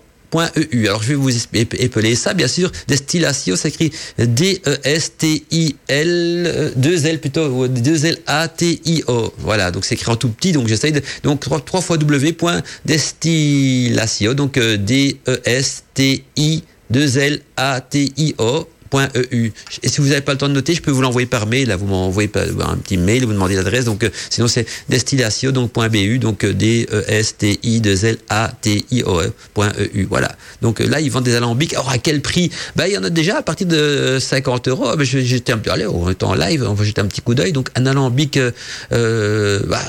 .eu. Alors je vais vous épeler ça, bien sûr. Destillatio s'écrit D-E-S-T-I-L, 2 L plutôt, 2 L A-T-I-O. Voilà, donc c'est écrit en tout petit, donc j'essaye de. Donc 3 fois W donc D-E-S-T-I, 2 L A-T-I-O .eu. Et si vous n'avez pas le temps de noter, je peux vous l'envoyer par mail. Là, vous m'envoyez un petit mail, vous demandez l'adresse. Donc, euh, sinon c'est destillatio donc .bu donc euh, E S T I 2 L A T I O E .eu. Voilà. Donc là, ils vendent des alambics. Alors à quel prix? Ben il y en a déjà à partir de 50 euros. Ah, vais jeter un petit allez, on est en live, on va jeter un petit coup d'œil. Donc un alambic. Euh, bah,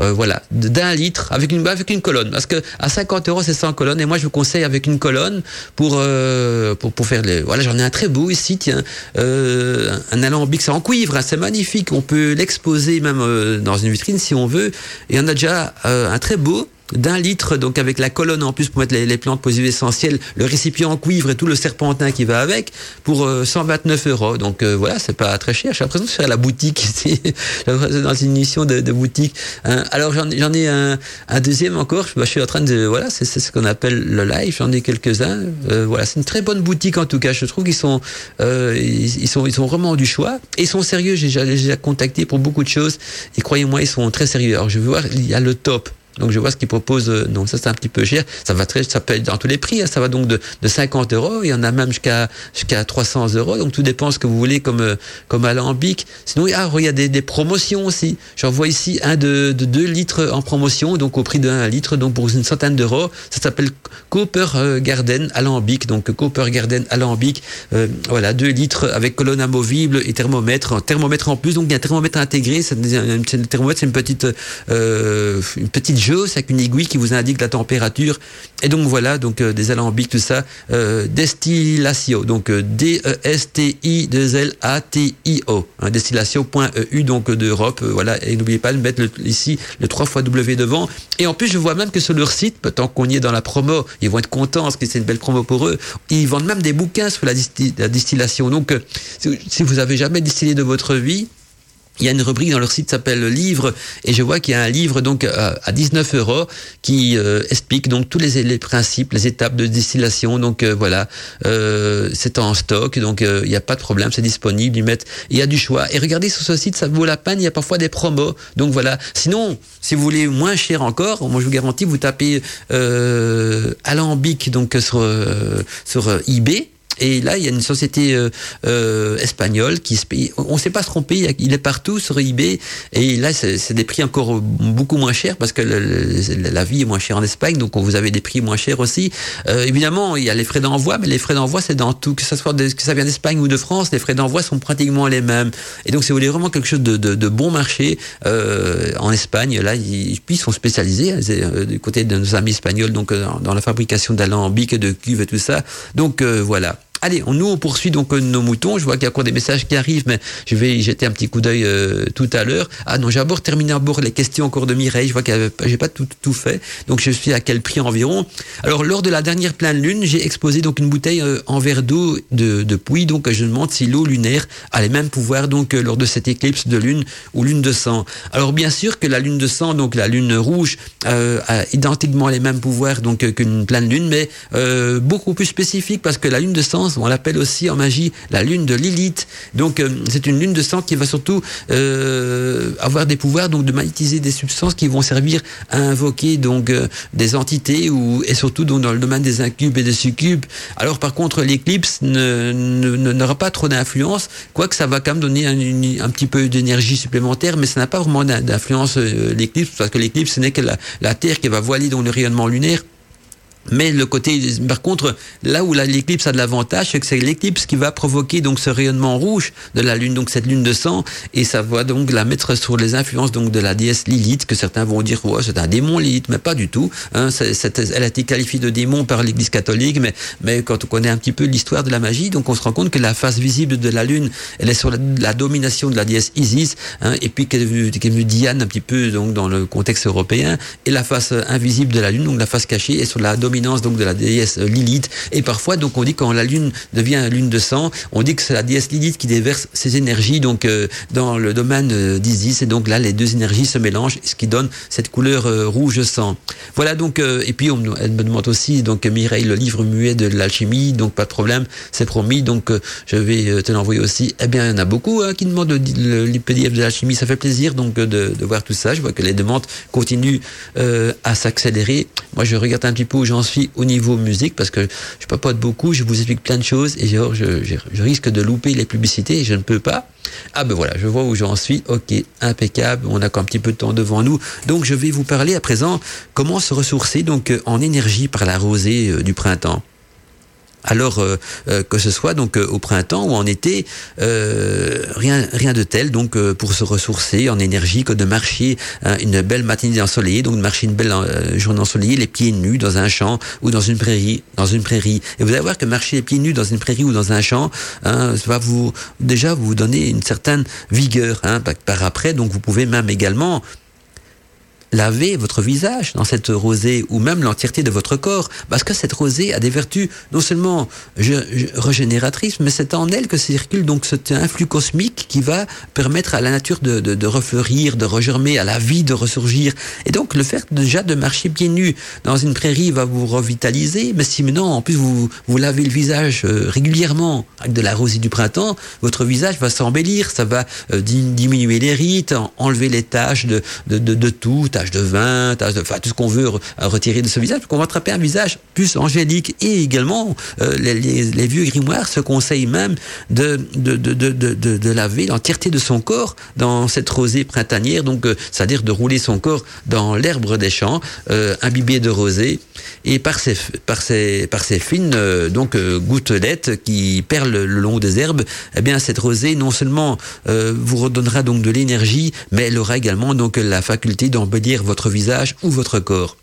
euh, voilà, d'un litre avec une avec une colonne. Parce que à 50 euros c'est 100 colonnes et moi je vous conseille avec une colonne pour euh, pour, pour faire les. Voilà, j'en ai un très beau ici, tiens, euh, un alambic, c'est en cuivre, hein, c'est magnifique. On peut l'exposer même euh, dans une vitrine si on veut. Et on a déjà euh, un très beau d'un litre, donc avec la colonne en plus pour mettre les, plantes positives essentielles, le récipient en cuivre et tout le serpentin qui va avec, pour 129 euh, euros. Donc euh, voilà, c'est pas très cher. J'ai l'impression de faire la boutique ici, dans une émission de, boutique. Hein. Alors j'en ai un, un, deuxième encore. Je, suis en train de voilà, c'est ce qu'on appelle le live. J'en ai quelques-uns. Euh, voilà, c'est une très bonne boutique en tout cas. Je trouve qu'ils sont, ils, sont, ils sont vraiment du choix et ils sont sérieux. J'ai déjà contacté pour beaucoup de choses et croyez-moi, ils sont très sérieux. Alors je veux voir, il y a le top. Donc je vois ce qu'ils proposent. Euh, non, ça c'est un petit peu cher. Ça va très, ça peut être dans tous les prix. Hein. Ça va donc de, de 50 euros. Il y en a même jusqu'à jusqu'à 300 euros. Donc tout dépend ce que vous voulez comme euh, comme alambic. Sinon, ah, il y a des, des promotions aussi. J'en vois ici un de, de 2 litres en promotion, donc au prix de 1 litre, donc pour une centaine d'euros. Ça s'appelle Cooper euh, Garden alambic. Donc Cooper Garden alambic. Euh, voilà, 2 litres avec colonne amovible et thermomètre. Thermomètre en plus. Donc il y a un thermomètre intégré. C'est un, thermomètre, c'est une petite euh, une petite c'est avec une aiguille qui vous indique la température. Et donc voilà, donc euh, des alambics, tout ça, euh, destillatio, donc euh, D-E-S-T-I-2-L-A-T-I-O, hein, destillatio.eu, donc d'Europe, voilà, et n'oubliez pas de mettre ici le 3 fois W devant. Et en plus, je vois même que sur leur site, tant qu'on y est dans la promo, ils vont être contents parce que c'est une belle promo pour eux. Ils vendent même des bouquins sur la, distillation. Donc, si vous avez jamais distillé de votre vie, il y a une rubrique dans leur site qui s'appelle livre et je vois qu'il y a un livre donc euh, à 19 euros qui euh, explique donc tous les, les, principes, les étapes de distillation. Donc euh, voilà, c'est en stock, donc il n'y a pas de problème, c'est disponible. Il y a du choix. Et regardez sur ce site, ça vaut la peine. Il y a parfois des promos. Donc voilà. Sinon, si vous voulez moins cher encore, moi je vous garantis, vous tapez alambic donc sur sur eBay et là, il y a une société euh, euh, espagnole qui se paye. On ne sait pas se tromper, il est partout sur eBay. Et là, c'est des prix encore beaucoup moins chers parce que la vie est moins chère en Espagne, donc vous avez des prix moins chers aussi. Euh, évidemment, il y a les frais d'envoi, mais les frais d'envoi, c'est dans tout, que ça soit que ça vient d'Espagne ou de France, les frais d'envoi sont pratiquement les mêmes. Et donc, si vous voulez vraiment quelque chose de, de, de bon marché euh, en Espagne, là, ils, puis ils sont spécialisés hein, euh, du côté de nos amis espagnols, donc euh, dans la fabrication d'alambics, de cuves et tout ça. Donc voilà. Allez, on, nous on poursuit donc euh, nos moutons. Je vois qu'il y a encore des messages qui arrivent, mais je vais y jeter un petit coup d'œil euh, tout à l'heure. Ah non, j'ai d'abord terminé à bord les questions encore de Mireille. Je vois que j'ai pas tout, tout fait. Donc je suis à quel prix environ? Alors lors de la dernière pleine lune, j'ai exposé donc une bouteille euh, en verre d'eau de, de. Donc je demande si l'eau lunaire a les mêmes pouvoirs donc lors de cette éclipse de lune ou lune de sang. Alors bien sûr que la lune de sang, donc la lune rouge, a identiquement les mêmes pouvoirs donc qu'une pleine lune, mais beaucoup plus spécifique parce que la lune de sang on l'appelle aussi en magie la lune de Lilith. Donc euh, c'est une lune de sang qui va surtout euh, avoir des pouvoirs donc de magnétiser des substances qui vont servir à invoquer donc euh, des entités ou et surtout donc dans le domaine des incubes et des succubes. Alors par contre l'éclipse n'aura ne, pas trop d'influence, quoique ça va quand même donner un, un petit peu d'énergie supplémentaire, mais ça n'a pas vraiment d'influence l'éclipse parce que l'éclipse ce n'est que la, la Terre qui va voiler dans le rayonnement lunaire mais le côté, par contre, là où l'éclipse a de l'avantage, c'est que c'est l'éclipse qui va provoquer donc ce rayonnement rouge de la lune, donc cette lune de sang, et ça va donc la mettre sur les influences donc de la déesse Lilith, que certains vont dire ouais, c'est un démon Lilith, mais pas du tout. Hein, elle a été qualifiée de démon par l'Église catholique, mais mais quand on connaît un petit peu l'histoire de la magie, donc on se rend compte que la face visible de la lune, elle est sur la, domination de la déesse Isis, hein, et puis qu'elle est venue Diane un petit peu donc dans le contexte européen, et la face invisible de la lune, donc la face cachée, est sur la domination donc de la déesse Lilith. Et parfois, donc, on dit quand la lune devient lune de sang, on dit que c'est la déesse Lilith qui déverse ses énergies donc euh, dans le domaine euh, d'Isis. Et donc là, les deux énergies se mélangent, ce qui donne cette couleur euh, rouge sang. Voilà donc. et puis, elle me demande aussi donc Mireille le livre muet de l'alchimie. Donc pas de problème, c'est promis. Donc je vais te l'envoyer aussi. Eh bien, il y en a beaucoup hein, qui demandent le, le, PDF de l'alchimie. Ça fait plaisir donc de, de, voir tout ça. Je vois que les demandes continuent à s'accélérer. Moi, je regarde un petit peu où j'en suis au niveau musique parce que je papote beaucoup, je vous explique plein de choses et je, je, risque de louper les publicités je ne peux pas. Ah ben voilà, je vois où j'en suis. Ok, impeccable. On a encore un petit peu de temps devant nous. Donc je vais vous parler à présent comment se ressourcer donc en énergie par la rosée du printemps alors euh, euh, que ce soit donc euh, au printemps ou en été, rien rien de tel donc pour se ressourcer en énergie que de marcher hein, une belle matinée ensoleillée, donc de marcher une belle journée ensoleillée, les pieds nus dans un champ ou dans une prairie, dans une prairie. Et vous allez voir que marcher les pieds nus dans une prairie ou dans un champ, hein, ça va vous déjà vous donner une certaine vigueur. Hein, par après, donc vous pouvez même également laver votre visage dans cette rosée ou même l'entièreté de votre corps, parce que cette rosée a des vertus non seulement régénératrices, mais c'est en elle que circule donc cet influx cosmique qui va permettre à la nature de, de, de refleurir, de regermer, à la vie de ressurgir. Et donc le fait déjà de marcher pieds nus dans une prairie va vous revitaliser, mais si maintenant en plus vous, vous lavez le visage euh, régulièrement avec de la rosée du printemps, votre visage va s'embellir, ça va euh, diminuer les rites, enlever les taches de, de, de, de tout, de vin, de, enfin tout ce qu'on veut retirer de ce visage, qu'on va attraper un visage plus angélique. Et également, euh, les, vieux grimoires se conseillent même de, de, de, de, de laver l'entièreté de son corps dans cette rosée printanière, donc euh, c'est-à-dire de rouler son corps dans l'herbe des champs, euh, imbibé de rosée, et par ces, par ces, par ces fines euh, donc gouttelettes qui perlent le long des herbes, eh bien cette rosée non seulement vous redonnera donc de l'énergie, mais elle aura également donc la faculté d'embellir votre visage ou votre corps.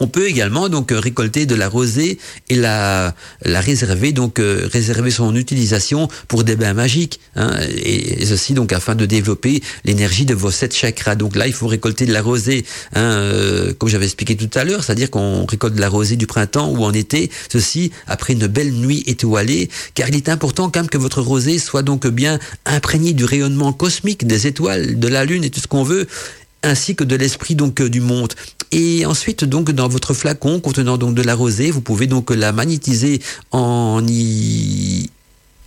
On peut également donc euh, récolter de la rosée et la, la réserver, donc euh, réserver son utilisation pour des bains magiques, hein, et, ceci donc afin de développer l'énergie de vos sept chakras. Donc là, il faut récolter de la rosée, hein, euh, comme j'avais expliqué tout à l'heure, c'est-à-dire qu'on récolte de la rosée du printemps ou en été, ceci après une belle nuit étoilée, car il est important quand même que votre rosée soit donc bien imprégnée du rayonnement cosmique des étoiles, de la lune et tout ce qu'on veut, ainsi que de l'esprit donc euh, du monde. Et ensuite donc dans votre flacon contenant donc de la rosée, vous pouvez donc la magnétiser en y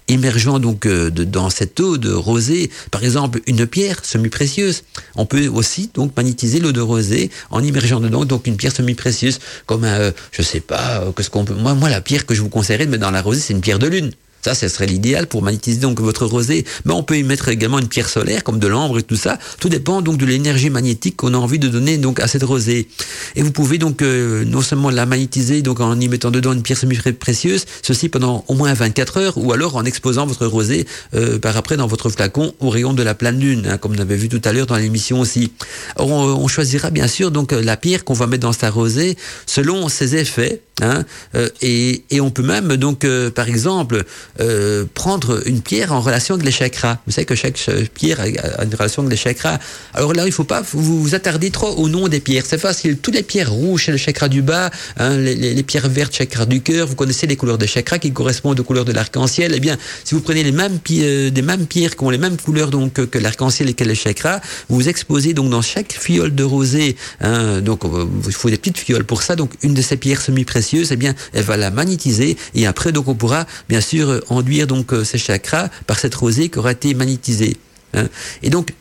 émergeant donc euh, dans cette eau de rosée, par exemple une pierre semi-précieuse. On peut aussi donc magnétiser l'eau de rosée en immergeant dedans donc une pierre semi-précieuse, comme un, euh, je sais pas, que ce qu'on peut. Moi, moi la pierre que je vous conseillerais de mettre dans la rosée, c'est une pierre de lune. Ça, ce serait l'idéal pour magnétiser donc votre rosée. Mais on peut y mettre également une pierre solaire, comme de l'ambre et tout ça. Tout dépend donc de l'énergie magnétique qu'on a envie de donner donc à cette rosée. Et vous pouvez donc euh, non seulement la magnétiser donc en y mettant dedans une pierre semi-précieuse, ceci pendant au moins 24 heures, ou alors en exposant votre rosée euh, par après dans votre flacon au rayon de la pleine lune, hein, comme on avait vu tout à l'heure dans l'émission aussi. on, on, choisira bien sûr donc la pierre qu'on va mettre dans sa rosée selon ses effets. Hein, euh, et, et, on peut même donc par exemple euh, prendre une pierre en relation avec les chakras. Vous savez que chaque pierre a une relation avec les chakras. Alors là, il ne faut pas vous, vous attarder trop au nom des pierres. C'est facile. Toutes les pierres rouges, c'est le chakra du bas. Hein, les, les, pierres vertes, chakra du cœur. Vous connaissez les couleurs des chakras qui correspondent aux couleurs de l'arc-en-ciel. Eh bien, si vous prenez les mêmes pierres, des mêmes pierres qui ont les mêmes couleurs donc que l'arc-en-ciel et que les chakras, vous exposez donc dans chaque fiole de rosée. Hein, donc, euh, il faut des petites fioles pour ça. Donc, une de ces pierres semi-précieuses, eh bien, elle va la magnétiser et après, donc, on pourra bien sûr enduire donc euh, ces chakras par cette rosée qui aura été magnétisée. Hein. Et donc,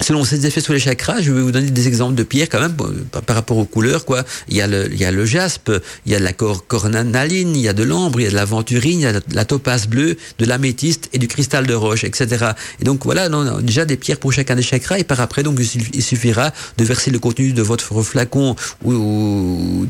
Selon ces effets sur les chakras, je vais vous donner des exemples de pierres quand même par rapport aux couleurs quoi. Il y a le il y a le jaspe, il y a de la cor cornaline, il y a de l'ambre, il y a de l'aventurine, il y a de la topaze bleue, de l'améthyste et du cristal de roche, etc. Et donc voilà, déjà des pierres pour chacun des chakras et par après donc il suffira de verser le contenu de votre flacon ou ou,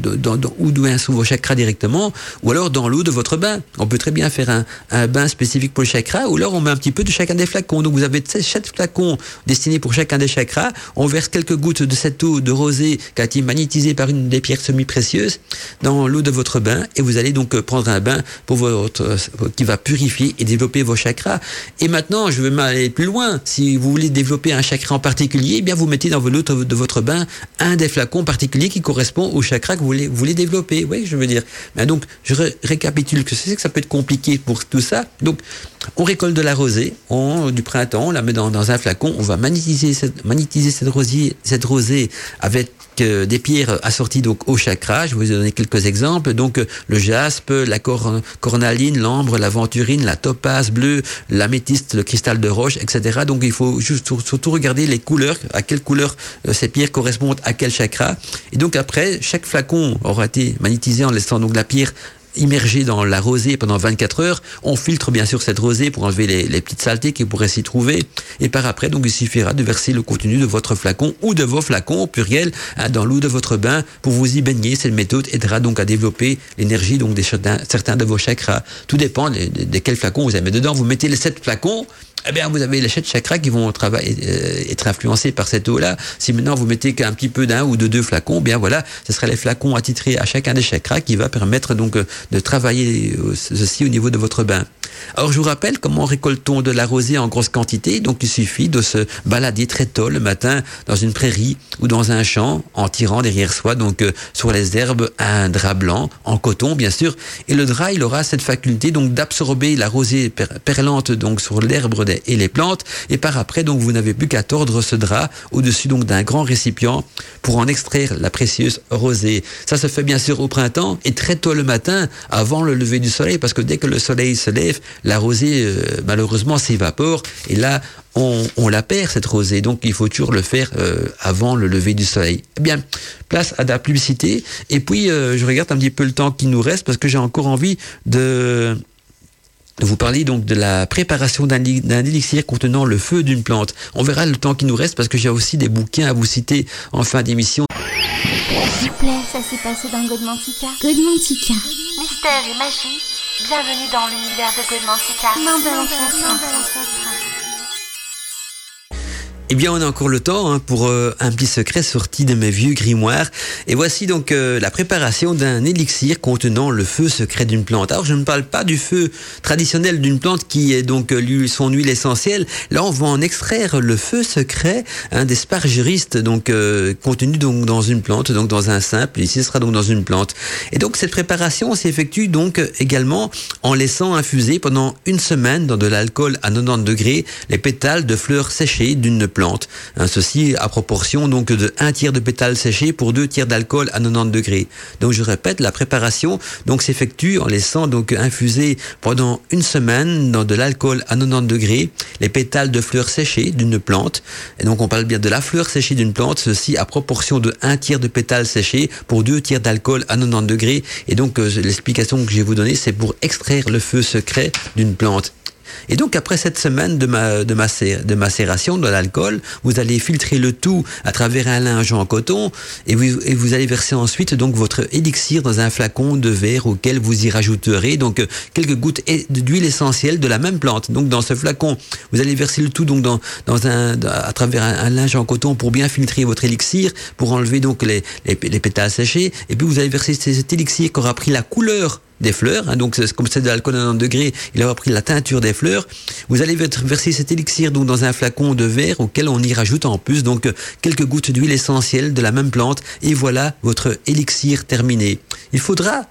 ou de sous vos chakras directement ou alors dans l'eau de votre bain. On peut très bien faire un, un bain spécifique pour le chakra ou alors on met un petit peu de chacun des flacons. Donc vous avez sept flacons destinés pour chacun des chakras, on verse quelques gouttes de cette eau de rosée qui a été magnétisée par une des pierres semi-précieuses dans l'eau de votre bain et vous allez donc prendre un bain pour votre, qui va purifier et développer vos chakras. Et maintenant, je vais aller plus loin. Si vous voulez développer un chakra en particulier, eh bien vous mettez dans l'eau de votre bain un des flacons particuliers qui correspond au chakra que vous voulez, vous voulez développer. Oui, je veux dire? Mais donc, je récapitule que c'est que ça peut être compliqué pour tout ça. Donc, on récolte de la rosée on, du printemps, on la met dans un flacon, on va magnétiser magnétiser cette, rosée, avec des pierres assorties donc au chakra. Je vous donner quelques exemples. Donc le jaspe, la cornaline, l'ambre, l'aventurine, la topaze bleue, l'améthyste, le cristal de roche, etc. Donc il faut juste surtout regarder les couleurs, à quelle couleur euh, ces pierres correspondent à quel chakra. Et donc après, chaque flacon flacon aura été magnétisé en laissant donc la pierre immergée dans la rosée pendant 24 heures. On filtre bien sûr cette rosée pour enlever les, petites saletés qui pourraient s'y trouver. Et par après, donc, il suffira de verser le contenu de votre flacon ou de vos flacons au pluriel hein, dans l'eau de votre bain pour vous y baigner. Cette méthode aidera donc à développer l'énergie donc des certains, de vos chakras. Tout dépend de, de, flacon vous avez dedans. Vous mettez les sept flacons eh bien, vous avez les sept chakras qui vont travailler, euh, être influencés par cette eau-là. Si maintenant vous mettez qu'un petit peu d'un ou de deux flacons, bien voilà, ce sera les flacons attitrés à chacun des chakras qui va permettre donc euh, de travailler euh, ceci au niveau de votre bain. Alors je vous rappelle comment récolte-t-on de la rosée en grosse quantité. Donc il suffit de se balader très tôt le matin dans une prairie ou dans un champ en tirant derrière soi donc sur les herbes un drap blanc en coton bien sûr. Et le drap il aura cette faculté donc d'absorber la rosée perlante donc sur l'herbe et les plantes. Et par après, donc, vous n'avez plus qu'à tordre ce drap au-dessus donc d'un grand récipient pour en extraire la précieuse rosée. Ça se fait bien sûr au printemps et très tôt le matin avant le lever du soleil parce que dès que le soleil se lève, la rosée euh, malheureusement s'évapore et là on, la perd cette rosée. Donc il faut toujours le faire euh, avant le lever du soleil. Eh bien, place à la publicité. Et puis euh, je regarde un petit peu le temps qui nous reste parce que j'ai encore envie de vous parlez donc de la préparation d'un élixir contenant le feu d'une plante. On verra le temps qui nous reste parce que j'ai aussi des bouquins à vous citer en fin d'émission. S'il vous plaît, ça s'est passé dans Godmantica. Godmantica. Mystère et magie, bienvenue dans l'univers de Godmantica. Eh bien, on a encore le temps hein, pour euh, un petit secret sorti de mes vieux grimoires. Et voici donc euh, la préparation d'un élixir contenant le feu secret d'une plante. Alors, je ne parle pas du feu traditionnel d'une plante qui est donc euh, son huile essentielle. Là, on va en extraire le feu secret hein, des spargeristes, donc contenu donc dans une plante, donc dans un simple. Ici, ce sera donc dans une plante. Et donc, cette préparation s'effectue donc également en laissant infuser pendant une semaine dans de l'alcool à 90 degrés les pétales de fleurs séchées d'une plante. Ceci à proportion donc de un tiers de pétales séchés pour deux tiers d'alcool à 90 degrés. Donc je répète, la préparation donc s'effectue en laissant donc infuser pendant une semaine dans de l'alcool à 90 degrés les pétales de fleurs séchées d'une plante. Et donc on parle bien de la fleur séchée d'une plante, ceci à proportion de un tiers de pétales séchés pour deux tiers d'alcool à 90 degrés. Et donc euh, l'explication que je vous donner, c'est pour extraire le feu secret d'une plante. Et donc après cette semaine de, ma, de, de macération de l'alcool, vous allez filtrer le tout à travers un linge en coton et vous, allez verser ensuite donc votre élixir dans un flacon de verre auquel vous y rajouterez donc quelques gouttes d'huile essentielle de la même plante. Donc dans ce flacon, vous allez verser le tout donc dans, un, à travers un, linge en coton pour bien filtrer votre élixir, pour enlever donc les, les, les pétales séchés. Et puis vous allez verser cet élixir qui aura pris la couleur des fleurs, hein, donc comme c'est de l'alcool à 90 degrés, il aura pris la teinture des fleurs. Vous allez verser cet élixir donc dans un flacon de verre auquel on y rajoute en plus donc quelques gouttes d'huile essentielle de la même plante et voilà votre élixir terminé. Il faudra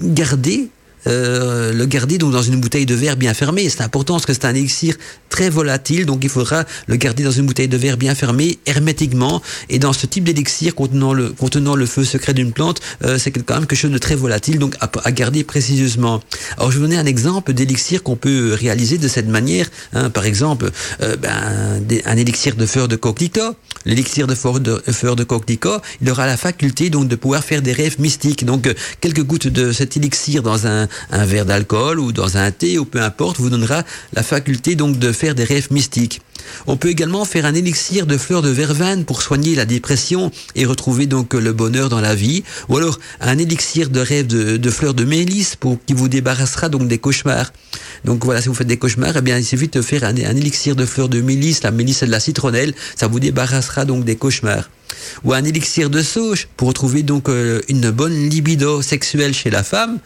garder euh, le garder donc dans une bouteille de verre bien fermée. C'est important parce que c'est un élixir très volatile, donc il faudra le garder dans une bouteille de verre bien fermée, hermétiquement. Et dans ce type d'élixir contenant le, contenant le feu secret d'une plante, euh, c'est quand même quelque chose de très volatile, donc à, garder précieusement. Alors je vous donner un exemple d'élixir qu'on peut réaliser de cette manière. Hein. Par exemple, euh, ben, un élixir de fleur de coquelicot. L'élixir de fleur de, de coquelicot, il aura la faculté donc de pouvoir faire des rêves mystiques. Donc quelques gouttes de cet élixir dans un, un verre d'alcool ou dans un thé ou peu importe, vous donnera la faculté donc de faire des rêves mystiques. On peut également faire un élixir de fleurs de verveine pour soigner la dépression et retrouver donc le bonheur dans la vie, ou alors un élixir de rêve de, fleurs de mélisse pour qui vous débarrassera donc des cauchemars. Donc voilà, si vous faites des cauchemars, eh bien il suffit de faire un, élixir de fleurs de mélisse, la mélisse et de la citronnelle, ça vous débarrassera donc des cauchemars ou un élixir de sauge pour retrouver donc euh, une bonne libido sexuelle chez la femme,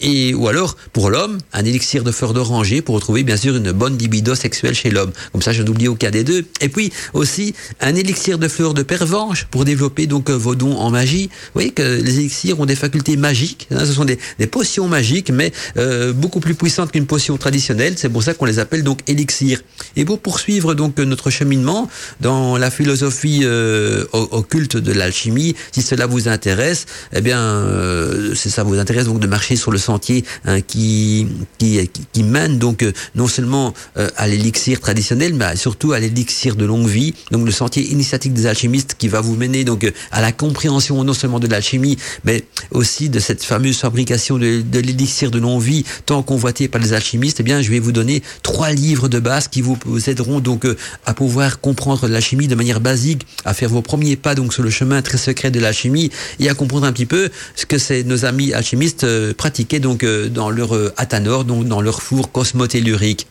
et ou alors pour l'homme un élixir de fleur d'oranger pour retrouver bien sûr une bonne libido sexuelle chez l'homme. Comme ça je n'oublie aucun des deux. Et puis aussi un élixir de fleur de pervenche pour développer donc euh, vos dons en magie. Vous voyez que les élixirs ont des facultés magiques hein, ce sont des, potions magiques mais euh, beaucoup plus puissantes qu'une potion traditionnelle. C'est pour ça qu'on les appelle donc élixirs. Et pour poursuivre donc notre cheminement dans la philosophie euh, occulte de l'alchimie si cela vous intéresse eh bien euh, si ça vous intéresse donc de marcher sur le sentier hein, qui, qui, qui mène donc non seulement à l'élixir traditionnel, mais surtout à l'élixir de longue vie. Donc le sentier initiatique des alchimistes qui va vous mener donc à la compréhension non seulement de l'alchimie, mais aussi de cette fameuse fabrication de, l'élixir de longue vie, tant convoité par les alchimistes. Eh bien, je vais vous donner trois livres de base qui vous aideront donc à pouvoir comprendre l'alchimie de manière basique, à faire vos premiers pas donc sur le chemin très secret de l'alchimie et à comprendre un petit peu ce que nos amis alchimistes pratiquaient donc dans leur athanor, donc dans leur four cosmotellurique.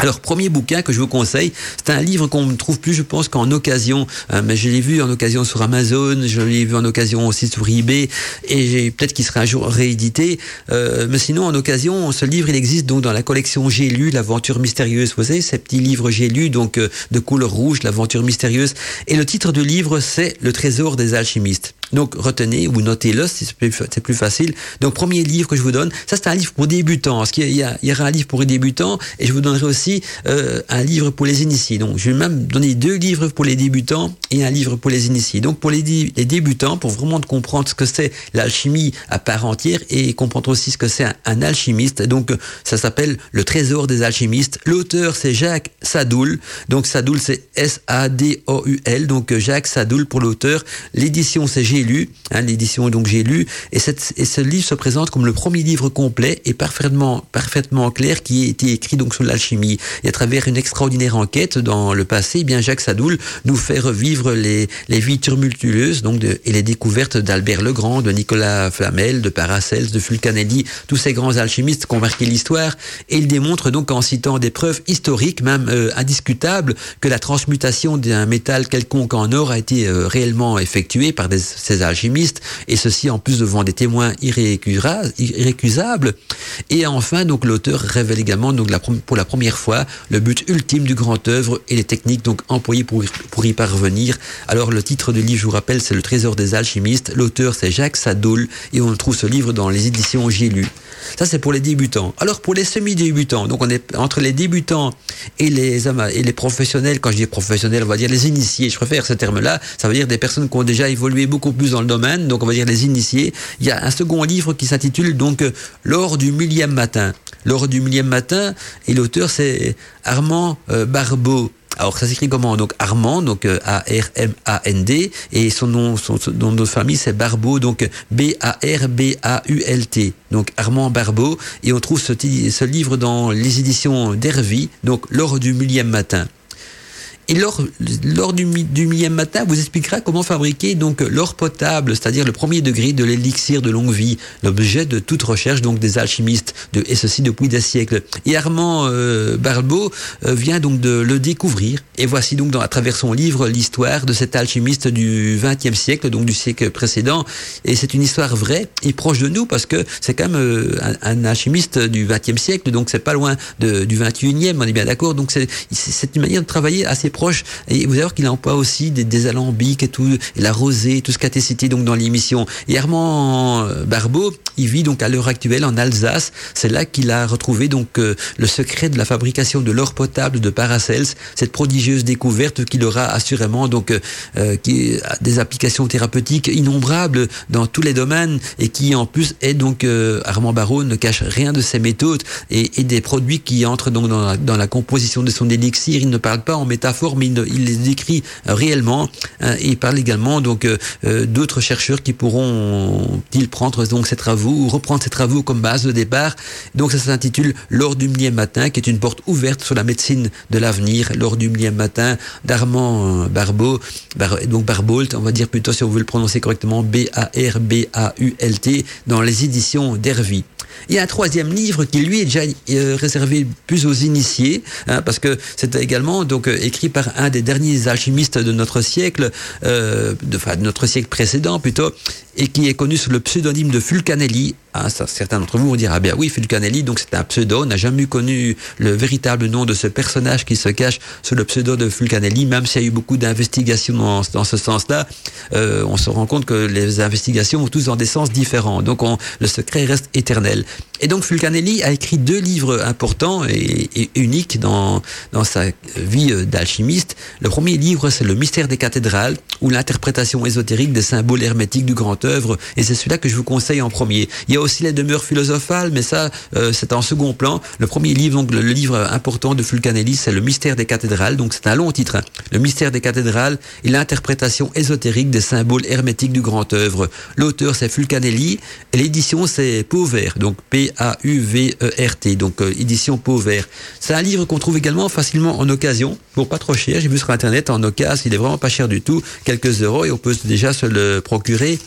Alors, premier bouquin que je vous conseille, c'est un livre qu'on ne trouve plus, je pense, qu'en occasion. Euh, mais je l'ai vu en occasion sur Amazon, je l'ai vu en occasion aussi sur eBay, et peut-être qu'il sera un jour réédité. Euh, mais sinon, en occasion, ce livre, il existe donc dans la collection J'ai lu, l'aventure mystérieuse. Vous savez, ces petits livres J'ai lu, donc euh, de couleur rouge, l'aventure mystérieuse. Et le titre du livre, c'est Le trésor des alchimistes. Donc retenez ou notez-le, c'est plus, facile. Donc premier livre que je vous donne, ça c'est un livre pour débutants. Parce qu'il y, y, aura un livre pour les débutants et je vous donnerai aussi euh, un livre pour les initiés. Donc je vais même donner deux livres pour les débutants et un livre pour les initiés. Donc pour les, les débutants, pour vraiment comprendre ce que c'est l'alchimie à part entière et comprendre aussi ce que c'est un, alchimiste. Donc ça s'appelle Le Trésor des alchimistes. L'auteur c'est Jacques Sadoul. Donc Sadoul c'est S-A-D-O-U-L. Donc Jacques Sadoul pour l'auteur. L'édition c'est G lu, hein, l'édition donc j'ai lu, et, ce livre se présente comme le premier livre complet et parfaitement, clair qui a été écrit donc sur l'alchimie. Et à travers une extraordinaire enquête dans le passé, eh bien Jacques Sadoul nous fait revivre les, vies tumultueuses et les découvertes d'Albert Legrand, de Nicolas Flamel, de Paracels, de Fulcanelli, tous ces grands alchimistes qui ont marqué l'histoire. Et il démontre donc en citant des preuves historiques, même euh, indiscutables, que la transmutation d'un métal quelconque en or a été euh, réellement effectuée par des, alchimistes, et ceci en plus devant des témoins irrécusables. Et enfin, donc l'auteur révèle également donc pour la première fois le but ultime du grand œuvre et les techniques donc employées pour, pour y parvenir. Alors le titre du livre, je vous rappelle, c'est Le Trésor des alchimistes. L'auteur c'est Jacques Sadoul et on trouve ce livre dans les éditions J'ai lu. Ça c'est pour les débutants. Alors pour les semi-débutants, donc on est entre les débutants et les et les professionnels. Quand je dis professionnels, on va dire les initiés. Je préfère ce terme-là. Ça veut dire des personnes qui ont déjà évolué beaucoup plus dans le domaine, donc on va dire les initiés. Il y a un second livre qui s'intitule donc L'or du millième matin. L'or du millième matin, et l'auteur c'est Armand euh, Barbeau. Alors ça s'écrit comment? Donc Armand, donc euh, A-R-M-A-N-D, et son nom, son, nom de famille c'est Barbeau, donc B-A-R-B-A-U-L-T. Donc Armand Barbeau, et on trouve ce, livre dans les éditions d'Hervy, donc L'or du millième matin. Et lors, lors du, du, matin, vous expliquera comment fabriquer donc l'or potable, c'est-à-dire le premier degré de l'élixir de longue vie, l'objet de toute recherche donc des alchimistes, de, et ceci depuis des siècles. Et Armand euh, Barbeau euh, vient donc de le découvrir. Et voici donc dans, à travers son livre l'histoire de cet alchimiste du XXe siècle, donc du siècle précédent. Et c'est une histoire vraie et proche de nous parce que c'est quand même euh, un, un, alchimiste du XXe siècle, donc c'est pas loin de, du XXIe, on est bien d'accord. Donc c'est une manière de travailler assez proche et vous allez voir qu'il emploie aussi des, des, alambics et tout, la rosée, tout ce qui a été cité donc dans l'émission. Et Armand euh, Barbeau, il vit donc à l'heure actuelle en Alsace. C'est là qu'il a retrouvé donc euh, le secret de la fabrication de l'or potable de Paracels, cette prodigieuse découverte qu'il aura assurément donc euh, qui a des applications thérapeutiques innombrables dans tous les domaines et qui en plus est donc Armand Barbeau ne cache rien de ses méthodes et, et des produits qui entrent donc dans la, dans la composition de son élixir. Il ne parle pas en métaphore mais il, les décrit réellement. Hein, et il parle également donc euh, euh, d'autres chercheurs qui pourront-ils prendre donc ces travaux ou reprendre ces travaux comme base de départ. Donc ça s'intitule L'or du millième matin, qui est une porte ouverte sur la médecine de l'avenir. L'or du millième matin d'Armand euh, Barbeau, donc Barbault, on va dire plutôt si on veut le prononcer correctement, B-A-R-B-A-U-L-T, dans les éditions d'Hervy. Il y a un troisième livre qui lui est déjà réservé plus aux initiés, hein, parce que c'est également donc écrit par un des derniers alchimistes de notre siècle, euh, de, enfin, de notre siècle précédent plutôt, et qui est connu sous le pseudonyme de Fulcanelli. Ah, certains d'entre vous vont dire, ah bien oui, Fulcanelli, donc c'est un pseudo, on n'a jamais connu le véritable nom de ce personnage qui se cache sous le pseudo de Fulcanelli, même s'il y a eu beaucoup d'investigations dans, ce sens-là, euh, on se rend compte que les investigations vont tous dans des sens différents, donc on, le secret reste éternel. Et donc Fulcanelli a écrit deux livres importants et, uniques dans sa vie d'alchimiste. Le premier livre, c'est Le mystère des cathédrales, ou l'interprétation ésotérique des symboles hermétiques du grand œuvre, et c'est celui-là que je vous conseille en premier. Il y a aussi les demeures philosophales, mais ça, euh, c'est en second plan. Le premier livre, donc le, livre important de Fulcanelli, c'est Le mystère des cathédrales. Donc c'est un long titre. Hein. Le mystère des cathédrales et l'interprétation ésotérique des symboles hermétiques du grand œuvre. L'auteur, c'est Fulcanelli. Et l'édition, c'est Pauvert. Donc P-A-U-V-E-R-T. Donc euh, édition Pauvert. C'est un livre qu'on trouve également facilement en occasion, pour pas trop cher. J'ai vu sur Internet en occasion, il est vraiment pas cher du tout. Quelques euros et on peut déjà se le procurer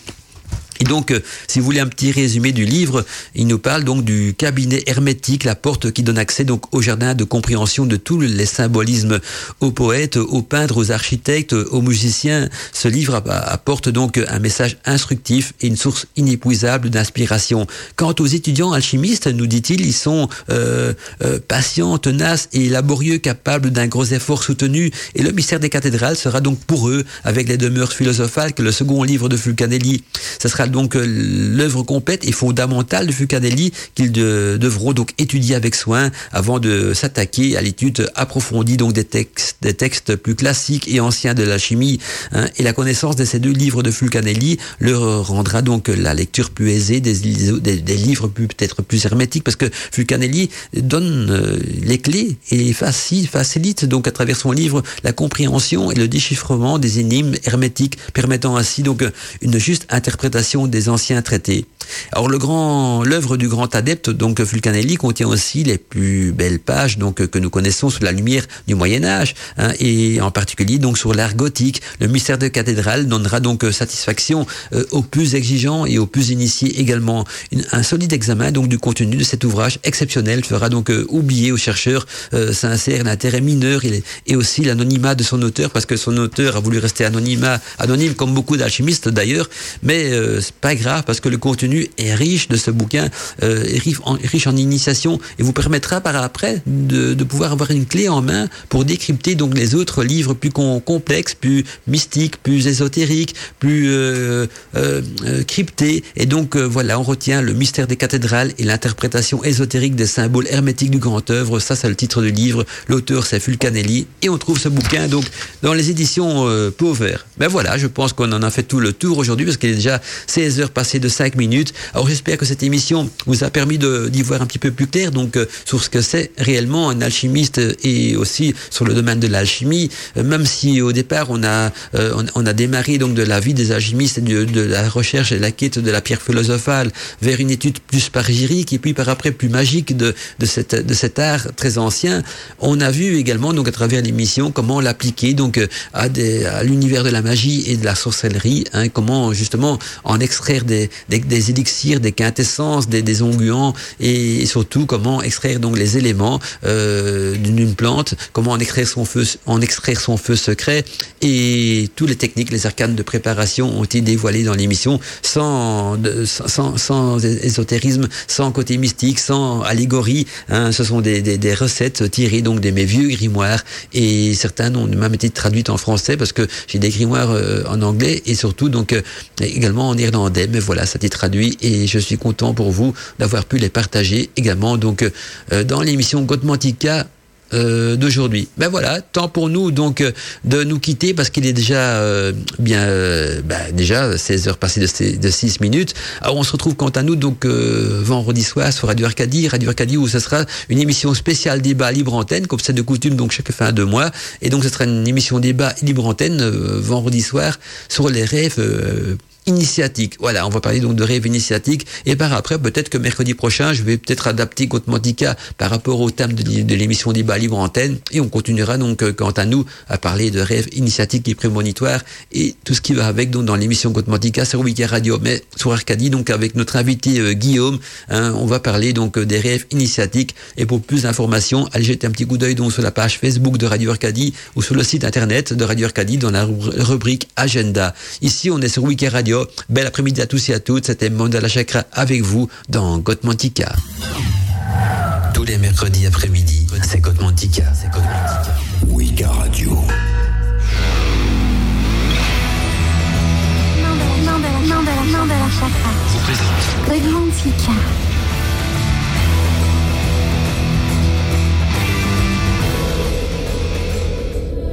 et donc, euh, si vous voulez un petit résumé du livre, il nous parle donc du cabinet hermétique, la porte qui donne accès donc au jardin de compréhension de tous les symbolismes aux poètes, aux peintres, aux architectes, aux musiciens. Ce livre apporte donc un message instructif et une source inépuisable d'inspiration. Quant aux étudiants alchimistes, nous dit-il, ils sont euh, euh, patients, tenaces et laborieux, capables d'un gros effort soutenu. Et le mystère des cathédrales sera donc pour eux, avec les demeures philosophales, que le second livre de Fulcanelli. Ce sera donc euh, l'œuvre complète et fondamentale de Fucanelli qu'ils devront donc étudier avec soin avant de s'attaquer à l'étude approfondie donc des textes, des textes plus classiques et anciens de la chimie. Hein. et la connaissance de ces deux livres de Fulcanelli leur rendra donc la lecture plus aisée des, des, livres peut-être plus hermétiques parce que Fulcanelli donne euh, les clés et facilite, facilite donc à travers son livre la compréhension et le déchiffrement des énigmes hermétiques permettant ainsi donc une juste interprétation des anciens traités. Alors le grand, l'œuvre du grand adepte, donc Fulcanelli, contient aussi les plus belles pages donc que nous connaissons sous la lumière du Moyen Âge, hein, et en particulier donc sur l'art gothique. Le mystère de cathédrale donnera donc satisfaction euh, aux plus exigeants et aux plus initiés également. un solide examen donc du contenu de cet ouvrage exceptionnel fera donc euh, oublier aux chercheurs euh, sincères l'intérêt mineur et, et aussi l'anonymat de son auteur, parce que son auteur a voulu rester anonymat, anonyme comme beaucoup d'alchimistes d'ailleurs, mais c'est pas grave parce que le contenu est riche de ce bouquin, euh, riche en, riche initiation et vous permettra par après de, pouvoir avoir une clé en main pour décrypter donc les autres livres plus complexes, plus mystiques, plus ésotériques, plus euh, euh, cryptés. Et donc voilà, on retient le mystère des cathédrales et l'interprétation ésotérique des symboles hermétiques du grand œuvre. Ça, c'est le titre du livre. L'auteur, c'est Fulcanelli. Et on trouve ce bouquin donc dans les éditions Pauvert. Ben voilà, je pense qu'on en a fait tout le tour aujourd'hui parce qu'il est déjà 16 heures passées de 5 minutes. Alors j'espère que cette émission vous a permis d'y voir un petit peu plus clair donc euh, sur ce que c'est réellement un alchimiste et aussi sur le domaine de l'alchimie. Euh, même si au départ on a euh, on, a démarré donc de la vie des alchimistes et de, de, la recherche et la quête de la pierre philosophale vers une étude plus pargirique et puis par après plus magique de de cette de cet art très ancien, on a vu également donc à travers l'émission comment l'appliquer donc à des à l'univers de la magie et de la sorcellerie, hein, comment justement en extraire des, des, des élixirs, des quintessences, des, des onguents et, surtout comment extraire donc les éléments euh, d'une plante, comment en extraire son feu, en extraire son feu secret et toutes les techniques, les arcanes de préparation ont été dévoilées dans l'émission sans, sans, sans, ésotérisme, sans côté mystique, sans allégorie. Hein, ce sont des, des, des, recettes tirées donc de mes vieux grimoires et certains ont même été traduites en français parce que j'ai des grimoires euh, en anglais et surtout donc euh, également en irlandais. Mais voilà, ça a été traduit et je suis content pour vous d'avoir pu les partager également donc euh, dans l'émission Godmantica euh, d'aujourd'hui. Ben voilà, temps pour nous donc euh, de nous quitter parce qu'il est déjà bien ben déjà 16 heures passées de, de 6 minutes. Alors on se retrouve quant à nous donc vendredi soir sur Radio Arcadie, Radio Arcadie où ce sera une émission spéciale débat libre antenne comme c'est de coutume donc chaque fin de mois et donc ce sera une émission débat libre antenne vendredi soir sur les rêves initiatique. Voilà, on va parler donc de rêve initiatique. Et par après, peut-être que mercredi prochain, je vais peut-être adapter Gotmantica par rapport au thème de, l'émission Débat Libre Antenne. Et on continuera donc, euh, quant à nous, à parler de rêve initiatique et prémonitoire et tout ce qui va avec donc dans l'émission Gotmantica sur Wiki Radio. Mais sur Arcadie, donc avec notre invité euh, Guillaume, hein, on va parler donc euh, des rêves initiatiques. Et pour plus d'informations, allez jeter un petit coup d'œil donc sur la page Facebook de Radio Arcadie ou sur le site internet de Radio Arcadie dans la rubrique Agenda. Ici, on est sur Wiki Radio Bel après-midi à tous et à toutes. C'était Mandala Chakra avec vous dans Gotmantika. Tous les mercredis après-midi, c'est Gotmantika. C'est Gotmantika. Wika Radio. Mandala Chakra. Gotmantika.